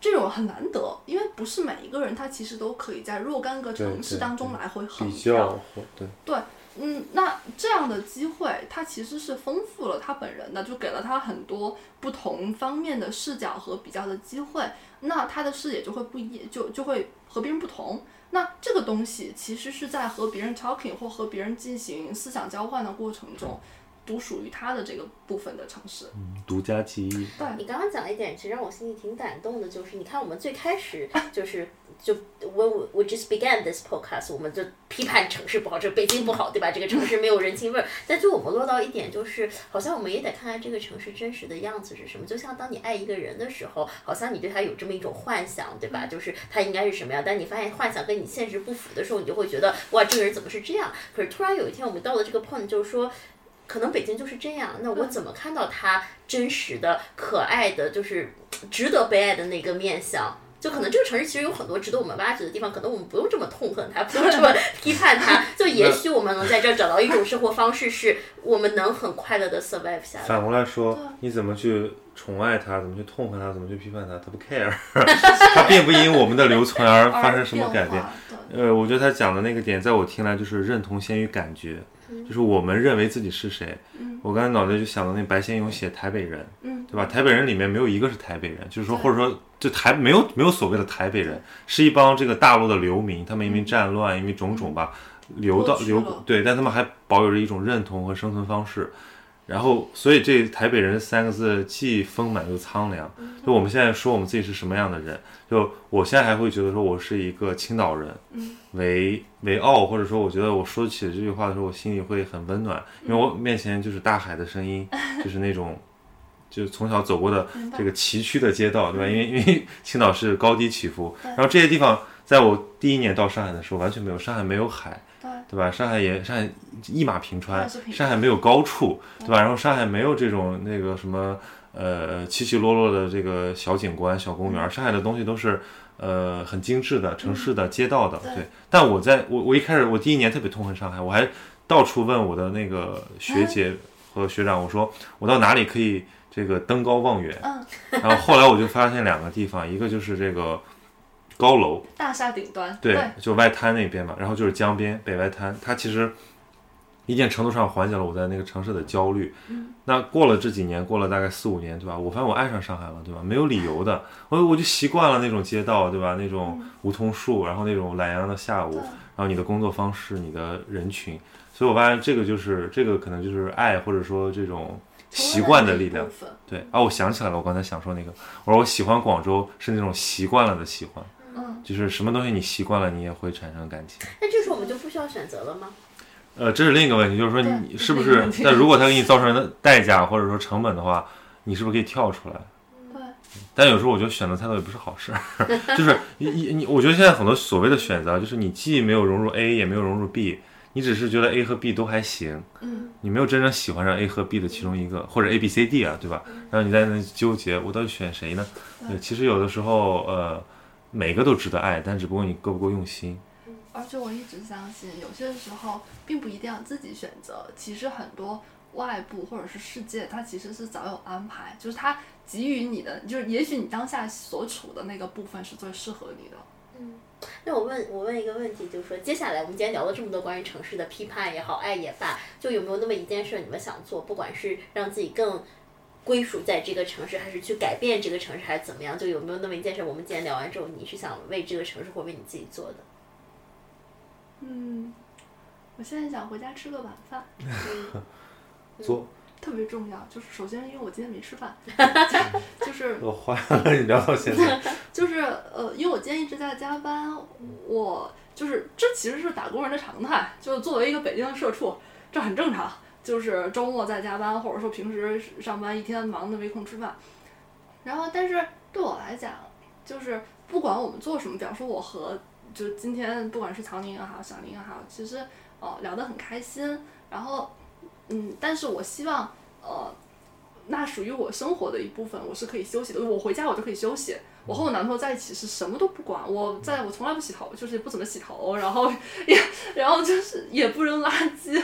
这种很难得，因为不是每一个人他其实都可以在若干个城市当中来回横跳。对对，嗯，那这样的机会，他其实是丰富了他本人的，就给了他很多不同方面的视角和比较的机会，那他的视野就会不一，就就会和别人不同。那这个东西其实是在和别人 talking 或和别人进行思想交换的过程中。独属于他的这个部分的城市，嗯，独家记忆。对你刚刚讲了一点，其实让我心里挺感动的，就是你看我们最开始就是 就 when we just began this podcast，我们就批判城市不好，这北京不好，对吧？这个城市没有人情味儿。但就我们落到一点，就是好像我们也得看看这个城市真实的样子是什么。就像当你爱一个人的时候，好像你对他有这么一种幻想，对吧？就是他应该是什么样，但你发现幻想跟你现实不符的时候，你就会觉得哇，这个人怎么是这样？可是突然有一天，我们到了这个 point，就是说。可能北京就是这样，那我怎么看到它真实的、可爱的，就是值得被爱的那个面相？就可能这个城市其实有很多值得我们挖掘的地方，可能我们不用这么痛恨它，不用这么 批判它，就也许我们能在这儿找到一种生活方式，是我们能很快乐的 survive 下来。反过来说，你怎么去宠爱它，怎么去痛恨它，怎么去批判它，它不 care，它并不因我们的留存而发生什么改变。呃，我觉得他讲的那个点，在我听来就是认同先于感觉。就是我们认为自己是谁，我刚才脑袋就想到那白先勇写台北人，对吧？台北人里面没有一个是台北人，就是说或者说就台没有没有所谓的台北人，是一帮这个大陆的流民，他们因为战乱，因为种种吧，流到流对，但他们还保有着一种认同和生存方式。然后，所以这台北人三个字既丰满又苍凉。就我们现在说我们自己是什么样的人，就我现在还会觉得说我是一个青岛人，为为傲，或者说我觉得我说起这句话的时候，我心里会很温暖，因为我面前就是大海的声音，就是那种，就是从小走过的这个崎岖的街道，对吧？因为 因为青岛是高低起伏，然后这些地方，在我第一年到上海的时候完全没有，上海没有海。对吧？上海也上海一马平川，上海没有高处，对吧？然后上海没有这种那个什么呃起起落落的这个小景观、小公园。上海的东西都是呃很精致的城市的街道的。对。但我在我我一开始我第一年特别痛恨上海，我还到处问我的那个学姐和学长，我说我到哪里可以这个登高望远？然后后来我就发现两个地方，一个就是这个高楼，大厦顶端，对，就外滩那边嘛，然后就是江边北外滩，它其实一定程度上缓解了我在那个城市的焦虑。嗯，那过了这几年，过了大概四五年，对吧？我发现我爱上上海了，对吧？没有理由的，我我就习惯了那种街道，对吧？那种梧桐树，然后那种懒洋的下午，然后你的工作方式，你的人群，所以我发现这个就是这个可能就是爱，或者说这种习惯的力量。对啊，我想起来了，我刚才想说那个，我说我喜欢广州是那种习惯了的喜欢。嗯，就是什么东西你习惯了，你也会产生感情。那这时候我们就不需要选择了吗？呃，这是另一个问题，就是说你是不是？那如果它给你造成的代价或者说成本的话，你是不是可以跳出来？对。但有时候我觉得选择太多也不是好事，就是你你你，我觉得现在很多所谓的选择，就是你既没有融入 A，也没有融入 B，你只是觉得 A 和 B 都还行，嗯，你没有真正喜欢上 A 和 B 的其中一个，或者 A、B、C、D 啊，对吧？然后你在那纠结，我到底选谁呢？对，其实有的时候，呃，每个都值得爱，但只不过你够不够用心。而且我一直相信，有些时候并不一定要自己选择，其实很多外部或者是世界，它其实是早有安排，就是它给予你的，就是也许你当下所处的那个部分是最适合你的。嗯，那我问我问一个问题，就是说接下来我们今天聊了这么多关于城市的批判也好，爱也罢，就有没有那么一件事你们想做，不管是让自己更归属在这个城市，还是去改变这个城市，还是怎么样，就有没有那么一件事，我们今天聊完之后，你是想为这个城市或为你自己做的？嗯，我现在想回家吃个晚饭，做特别重要。就是首先，因为我今天没吃饭，就是我坏了，你聊到现在，就是呃，因为我今天一直在加班，我就是这其实是打工人的常态，就作为一个北京的社畜，这很正常。就是周末在加班，或者说平时上班一天忙的没空吃饭。然后，但是对我来讲，就是不管我们做什么，比方说我和就今天不管是曹宁也好，小宁也好，其实哦聊得很开心。然后嗯，但是我希望呃，那属于我生活的一部分，我是可以休息的。我回家我就可以休息。我和我男朋友在一起是什么都不管，我在我从来不洗头，就是不怎么洗头，然后也然后就是也不扔垃圾，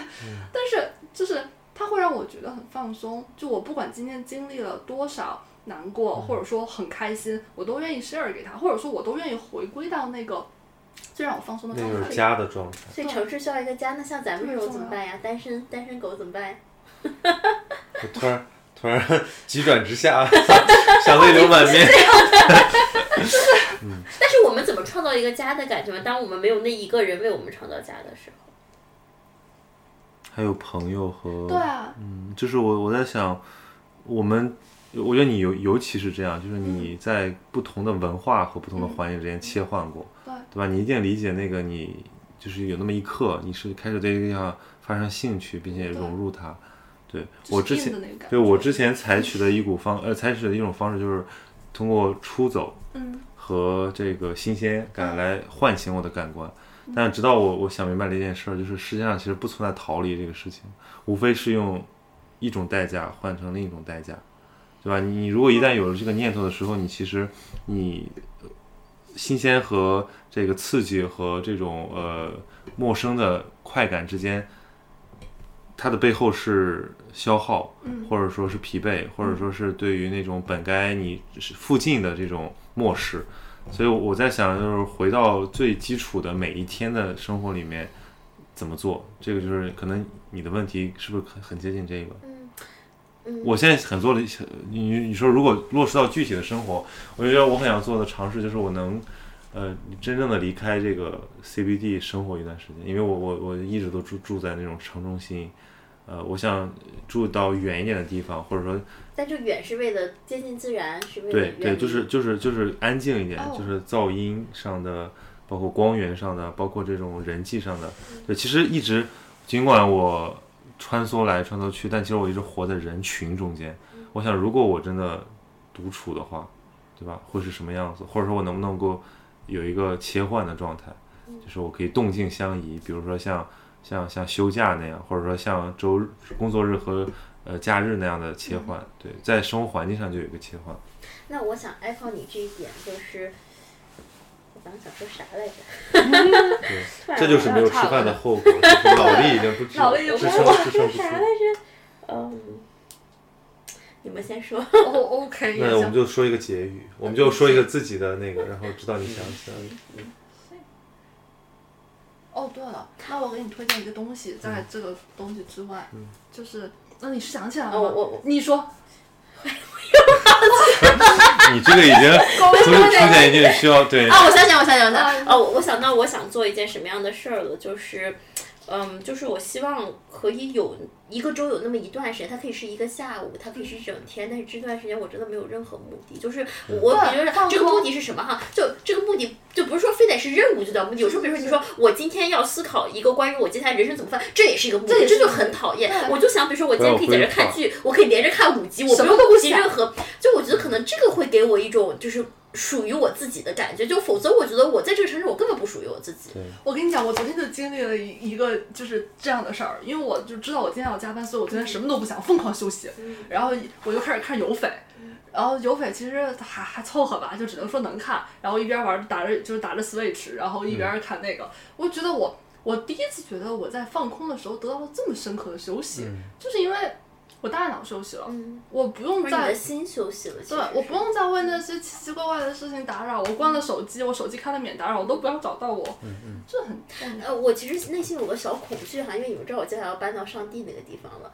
但是就是他会让我觉得很放松。就我不管今天经历了多少难过，或者说很开心，我都愿意 share 给他，或者说我都愿意回归到那个最让我放松的状态。那就是家的状态。所以城市需要一个家，那像咱们这种怎么办呀？单身单身狗怎么办呀？我突然。突然急转直下，想泪流满面。嗯，但是我们怎么创造一个家的感觉呢？当我们没有那一个人为我们创造家的时候，还有朋友和对啊，嗯，就是我我在想，我们我觉得你尤尤其是这样，就是你在不同的文化和不同的环境之间切换过，对对吧？你一定理解那个你就是有那么一刻，你是开始对这个地方发生兴趣，并且融入它。对我之前，对我之前采取的一股方呃采取的一种方式就是通过出走，嗯，和这个新鲜感来唤醒我的感官。但直到我我想明白了一件事儿，就是世界上其实不存在逃离这个事情，无非是用一种代价换成另一种代价，对吧？你如果一旦有了这个念头的时候，你其实你新鲜和这个刺激和这种呃陌生的快感之间。它的背后是消耗，或者说是疲惫，或者说是对于那种本该你是附近的这种漠视，所以我在想，就是回到最基础的每一天的生活里面怎么做，这个就是可能你的问题是不是很很接近这个？嗯，我现在很做的，你你说如果落实到具体的生活，我觉得我很想做的尝试就是我能呃你真正的离开这个 CBD 生活一段时间，因为我我我一直都住住在那种城中心。呃，我想住到远一点的地方，或者说，但这远是为了接近自然，是为了对对，就是就是就是安静一点，就是噪音上的，包括光源上的，包括这种人际上的。对，其实一直，尽管我穿梭来穿梭去，但其实我一直活在人群中间。我想，如果我真的独处的话，对吧？会是什么样子？或者说我能不能够有一个切换的状态，就是我可以动静相宜，比如说像。像像休假那样，或者说像周日工作日和呃假日那样的切换，对，在生活环境上就有一个切换。那我想艾 o 你这一点，就是我刚刚想说啥来着？对，这就是没有吃饭的后果，脑力已经不支 支撑支撑不住。啥来着？嗯，你们先说。哦，OK，那我们就说一个结语，我们就说一个自己的那个，然后知道你想起来了。哦，对了，那我给你推荐一个东西，在这个东西之外，就是，那你是想起来了吗？哦我我你说，你这个已经 出出现一定需要对啊，我想想，我想想，我想啊，哦，我我想到我想做一件什么样的事儿了，就是，嗯，就是我希望可以有一个周有那么一段时间，它可以是一个下午，它可以是一整天，但是这段时间我真的没有任何目的，就是我对比如说这个目的是什么哈？就这个目的就不是说非得是任务就叫目的，有时候比如说你说我今天要思考一个关于我接下来人生怎么办，这也是一个目的，这就很讨厌。我就想，比如说我今天可以在这看剧，我可以连着看五集，我不什么用都不想顾及任何，就我觉得可能这个会给我一种就是。属于我自己的感觉，就否则我觉得我在这个城市我根本不属于我自己。我跟你讲，我昨天就经历了一一个就是这样的事儿，因为我就知道我今天要加班，所以我昨天什么都不想，疯狂休息，然后我就开始看有匪。然后有匪其实还还凑合吧，就只能说能看。然后一边玩打着就是打着 Switch，然后一边看那个。我觉得我我第一次觉得我在放空的时候得到了这么深刻的休息，就是因为我大脑休息了，我不用再心休息了，对，我不用再为那些奇奇怪怪的事情打扰。我关了手机，我手机开了免打扰，我都不要找到我。嗯嗯，这很。呃，我其实内心有个小恐惧哈，因为你们知道我接下来要搬到上帝那个地方了，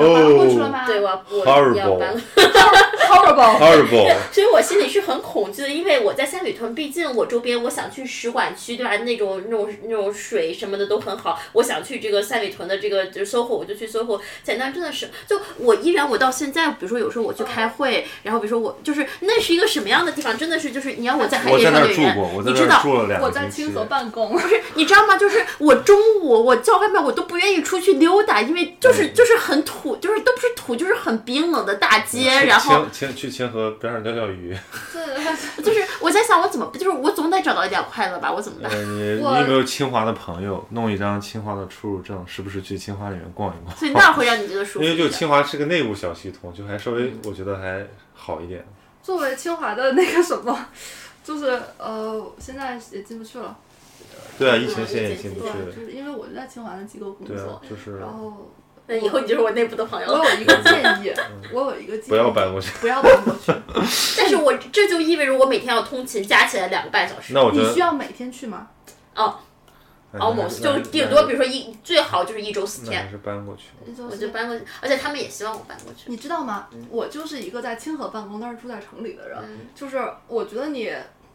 搬过去了哦吗？对，我要我 Horrible 要搬了，，horrible。，horrible，所以我心里是很恐惧的，因为我在三里屯，毕竟我周边我想去使馆区，对吧？那种那种那种水什么的都很好，我想去这个三里屯的这个就是 SOHO，我就去 SOHO。在那真的是，就我依然我到现在，比如说有时候我去开会，然后比如说我就是那是一个什么样的地方？真的是就是你要我在海我在边上面那住过，我在你知道那住了两我。在清河办公，不是你知道吗？就是我中午我叫外卖，我都不愿意出去溜达，因为就是嗯就是很土，就是都不是土，就是很冰冷的大街，然后清清去清河边上钓钓鱼。对 就是我在想我怎么，就是我总得找到一点快乐吧，我怎么办？呃，你你有没有清华的朋友，弄一张清华的出入证，时不时去清华里面逛一逛？所以那会 让你觉得舒服。因为就清华是个内部小系统，就还稍微我觉得还好一点。作为清华的那个什么，就是呃，现在也进不去了。对啊，嗯疫情现在也进不去了，。就是因为我就在清华的机构工对啊作，，就是然后那以后你就是我内部的朋友了。我有一个建议，我有一个建议，不要搬过去。不要搬过去。但是我这就意味着我每天要通勤，加起来两个半小时。那我觉得你需要每天去吗？哦那，almost 就顶多比如说一最好就是一周四天，是搬过去。我就搬过去，而且他们也希望我搬过去。你知道吗？我就是一个在清河办公，但是住在城里的人。嗯就是我觉得你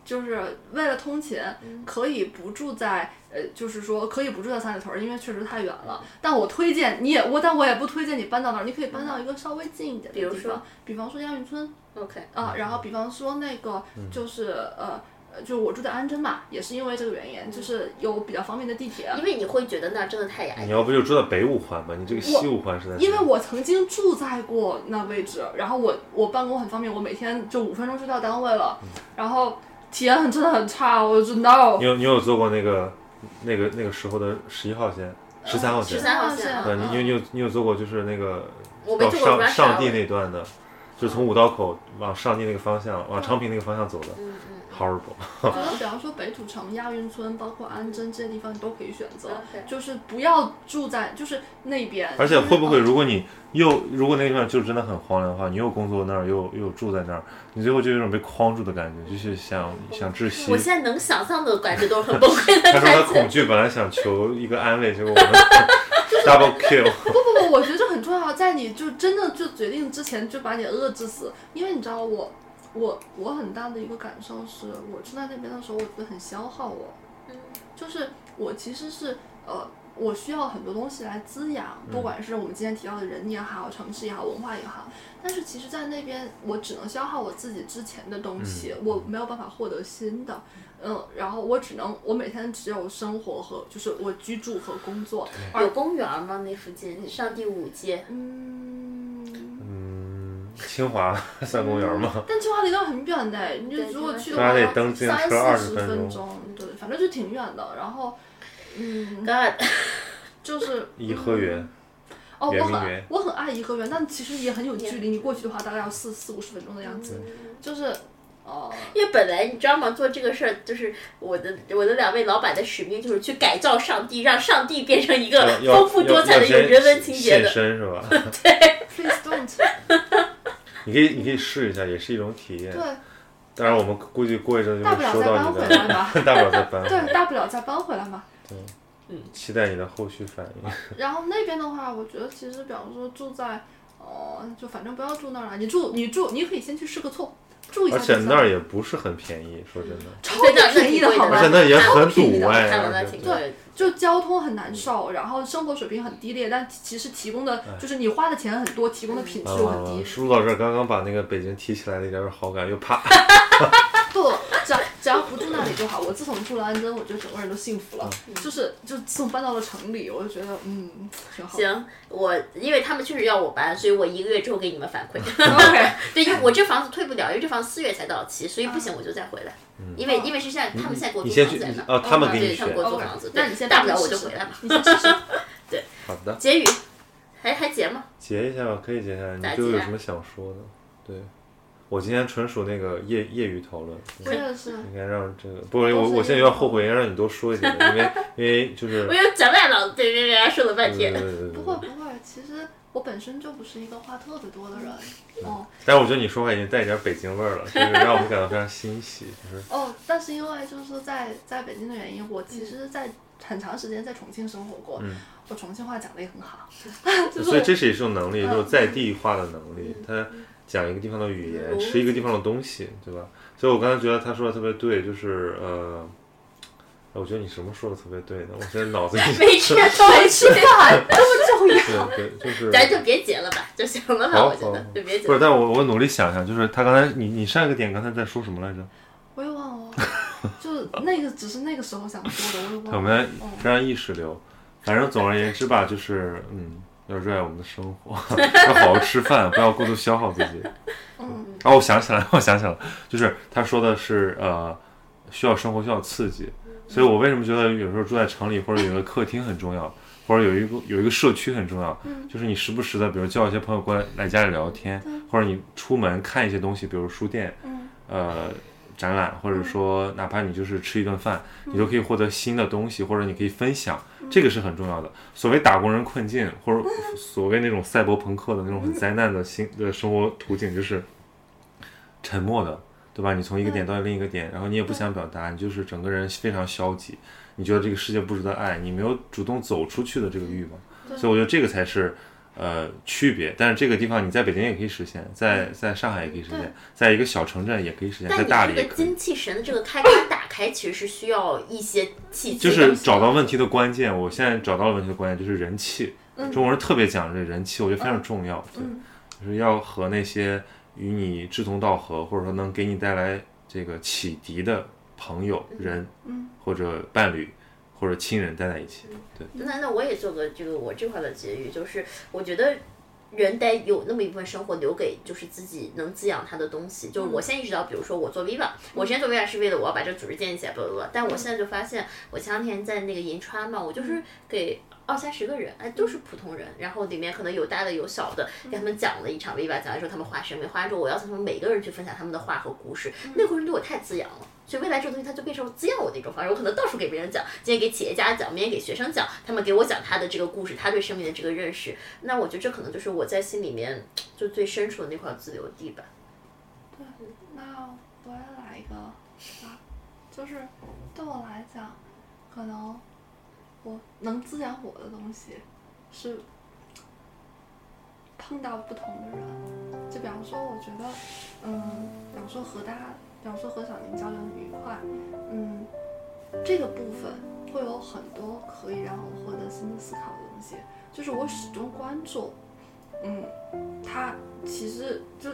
就是为了通勤，嗯可以不住在呃，就是说可以不住在三里屯儿，因为确实太远了。但我推荐你也我，但我也不推荐你搬到那儿，你可以搬到一个稍微近一点比如说的地方，比方说亚运村 OK，啊，然后比方说那个嗯就是呃。呃，就我住在安贞嘛，也是因为这个原嗯因，就是有比较方便的地铁。因为你会觉得那真的太压抑。你要不就住在北五环吧，你这个西五环实在是。因为我曾经住在过那位置，然后我我办公很方便，我每天就五分钟就到单位了，然后体验很真的很差，我知道。你。有你有坐过那个那个那个时候的十一号线、十三号线？十三号线。对，你你有你有你有坐过就是那个到上上地那段的，就是从五道口往上地那个方向，往昌平那个方向走的嗯嗯。，horrible。觉得比方说北土城、亚运村，包括安贞这些地方，你都可以选择 OK 就是不要住在就是那边。而且会不会，如果你又如果那个地方就真的很荒凉的话，你又工作那儿，又又住在那儿，你最后就有一种被框住的感觉，就是想想窒息我。现在能想象的感觉都是很崩溃的他说他。恐惧，本来想求一个安慰，结果我们 double kill。不不不，我觉得这很重要，在你就真的就决定之前就把你遏制死，因为你知道我我我很大的一个感受是，我住在那边的时候，我觉得很消耗我，就是我其实是呃。我需要很多东西来滋养，不管是我们今天提到的人也好，城市也好，文化也好。但是其实，在那边我只能消耗我自己之前的东西，我没有办法获得新的。嗯，然后我只能，我每天只有生活和就是我居住和工作。有公园吗？那附近上第五街。嗯，嗯，清华算公园吗？但清华离那儿很远的，你就如果去的话要蹬自行车20三四十分钟钟，对，反正就挺远的。然后，嗯，God，就是 颐和园，哦，我很圆明园我很爱颐和园，但其实也很有距离。你过去的话，大概要四四五十分钟的样子。就是，哦，因为本来你知道吗？做这个事儿就是我的我的两位老板的使命，就是去改造上帝，让上帝变成一个丰富多彩的、有人文情节的。现身是吧？please don't。你可以你可以试一下，也是一种体验。对，当然我们估计过一阵就大不会收了再搬到你的，回来嘛。大不了再搬回来。对，大不了再搬回来嘛。对，嗯期待你的后续反应。然后那边的话，我觉得其实，比方说住在，呃，就反正不要住那儿了。你住，你住，你可以先去试个错，住一下而。且那儿也不是很便宜，说真的。超级便宜的好吗？而且那也很堵哎看了那而且挺贵的。就交通很难受，然后生活水平很低劣，但其实提供的就是你花的钱很多，提供的品质又很低。输入到这儿，刚刚把那个北京提起来的一点点好感又啪。不，只要只要不住那里就好。我自从住了安贞，我觉得整个人都幸福了。嗯就是就自从搬到了城里，我就觉得嗯挺好。行，我因为他们确实要我搬，所以我一个月之后给你们反馈。OK，对，因为我这房子退不了，因为这房子四月才到期，所以不行我就再回来。因为因为是现在他们现在给我租房子在他们给你对，他们选给我租房子，那你先大不了我就回来嘛。你先试试。好的，结语，还还结吗？结一下吧，可以截下来。你咋截啊对我有什么想说的？对，我今天纯属那个业业余讨论。我也是。应该让这个，不，我我现在有点后悔，应该让你多说一点，因为 因为就是我，又讲外了，对对对，说了半天。不会不会，其实我本身就不是一个话特别多的人。哦但是我觉得你说话已经带一点北京味儿了，就是让我们感到非常欣喜，就是 哦，但是因为就是在在北京的原因，我其实，在很长时间在重庆生活过，嗯我重庆话讲的也很好，所以这是一种能力，嗯就是在地化的能力。他讲一个地方的语言，嗯吃一个地方的东西，对吧？所以我刚才觉得他说的特别对，就是呃，我觉得你什么说的特别对呢？我现在脑子里 没吃没吃饭这么重要。对对，就是咱就别结了吧，就行了吧，我觉得好就别结不是，但我我努力想想，就是他刚才你你上一个点刚才在说什么来着？我也忘了，就是那个只是那个时候想说的，我也忘了。我们嗯非常意识流，反正总而言之吧，就是嗯，要热爱我们的生活，要好好吃饭，不要过度消耗自己。嗯哦，我想起来了，我想起来了，就是他说的是呃，需要生活需要刺激，所以我为什么觉得有时候住在城里或者有一个客厅很重要，或者有一个有一个社区很重要，就是你时不时的，比如叫一些朋友过来来家里聊天，或者你出门看一些东西，比如书店，嗯呃。展览，或者说哪怕你就是吃一顿饭，你都可以获得新的东西，或者你可以分享，这个是很重要的。所谓打工人困境，或者 所谓那种赛博朋克的那种很灾难的新的生活途径，就是沉默的，对吧？你从一个点到另一个点，然后你也不想表达，你就是整个人非常消极，你觉得这个世界不值得爱，你没有主动走出去的这个欲望，所以我觉得这个才是。呃，区别，但是这个地方你在北京也可以实现，在在上海也可以实现，在一个小城镇也可以实现，在大理也可以。精气神的这个开关打开，其实是需要一些契机。就是找到问题的关键，我现在找到了问题的关键就是人气。中国人特别讲这人气，我觉得非常重要。对，就是要和那些与你志同道合，或者说能给你带来这个启迪的朋友、人，或者伴侣，或者亲人待在一起。对，那那我也做个这个我这块的结语，就是我觉得人得有那么一部分生活留给就是自己能滋养他的东西。就是我现在意识到，比如说我做 Viva，我之前做 Viva 是为了我要把这个组织建立起来，不不不。但我现在就发现，我前两天在那个银川嘛，我就是给。二三十个人，哎，都是普通人，然后里面可能有大的有小的，给他们讲了一场 Viva，讲完之后他们画生命，画完之后我要求他们每个人去分享他们的画和故事，那个过程对我太滋养了。所以未来这个东西它就变成滋养我的一种方式，我可能到处给别人讲，今天给企业家讲，明天给学生讲，他们给我讲他的这个故事，他对生命的这个认识，那我觉得这可能就是我在心里面就最深处的那块自留地吧。对，那我也来一个啊，就是对我来讲，可能我能滋养我的东西是碰到不同的人，就比方说，我觉得，嗯，比方说河大，比方说和小宁交流很愉快，嗯，这个部分会有很多可以让我获得新的思考的东西，就是我始终关注，嗯，他其实就。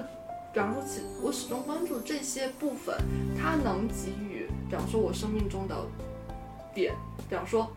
比方说，其我始终关注这些部分，它能给予，比方说我生命中的点，比方说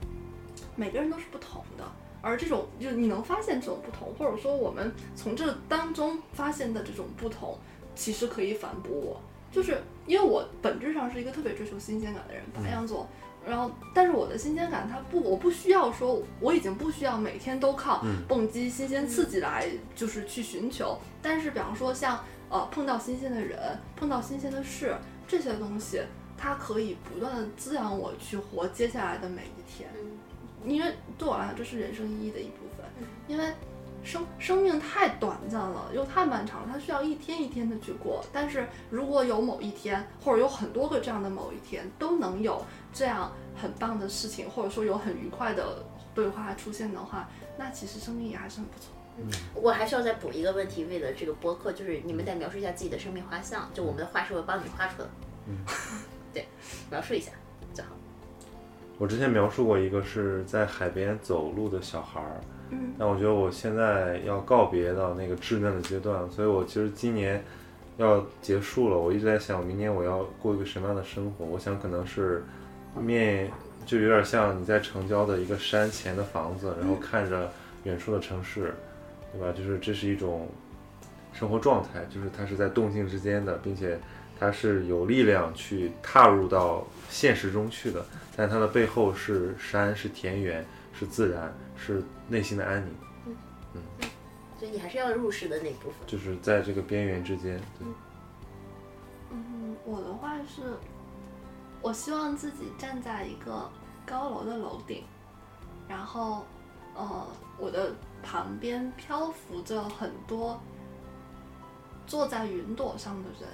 每个人都是不同的，而这种就你能发现这种不同，或者说我们从这当中发现的这种不同，其实可以反驳我，就是因为我本质上是一个特别追求新鲜感的人，白羊座。然后，但是我的新鲜感，它不，我不需要说，我已经不需要每天都靠蹦极、新鲜刺激来，就是去寻求。但是，比方说像呃碰到新鲜的人，碰到新鲜的事，这些东西，它可以不断的滋养我去活接下来的每一天。因为对我来讲，这是人生意义的一部分。因为生生命太短暂了，又太漫长了，它需要一天一天的去过。但是如果有某一天，或者有很多个这样的某一天，都能有这样很棒的事情，或者说有很愉快的对话出现的话，那其实生命也还是很不错。我还需要再补一个问题，为了这个播客，就是你们得描述一下自己的生命画像，就我们的画师会帮你画出来。嗯，对，描述一下就好。我之前描述过一个是在海边走路的小孩儿，嗯，但我觉得我现在要告别到那个稚嫩的阶段，所以我其实今年要结束了。我一直在想，明年我要过一个什么样的生活？我想可能是面就有点像你在城郊的一个山前的房子，然后看着远处的城市，对吧？就是这是一种生活状态，就是它是在动静之间的，并且它是有力量去踏入到现实中去的。但它的背后是山，是田园，是自然，是内心的安宁。嗯。所以你还是要入世的那部分。就是在这个边缘之间，对，嗯，我的话是，我希望自己站在一个高楼的楼顶，然后，呃，我的旁边漂浮着很多坐在云朵上的人，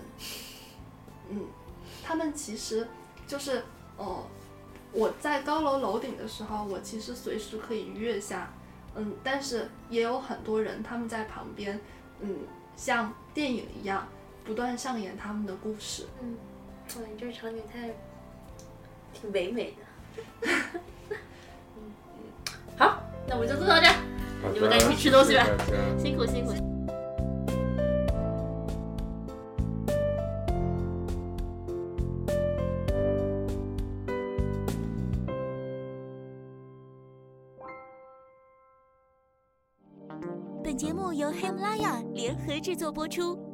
嗯，他们其实就是，呃，我在高楼楼顶的时候，我其实随时可以跃下，嗯，但是也有很多人他们在旁边，嗯，像电影一样。不断上演他们的故事。嗯，哇，你这场景太挺唯美的。嗯嗯，好，那我们就做到这儿，你们赶紧去吃东西吧辛苦辛苦。本节目由黑姆拉雅联合制作播出。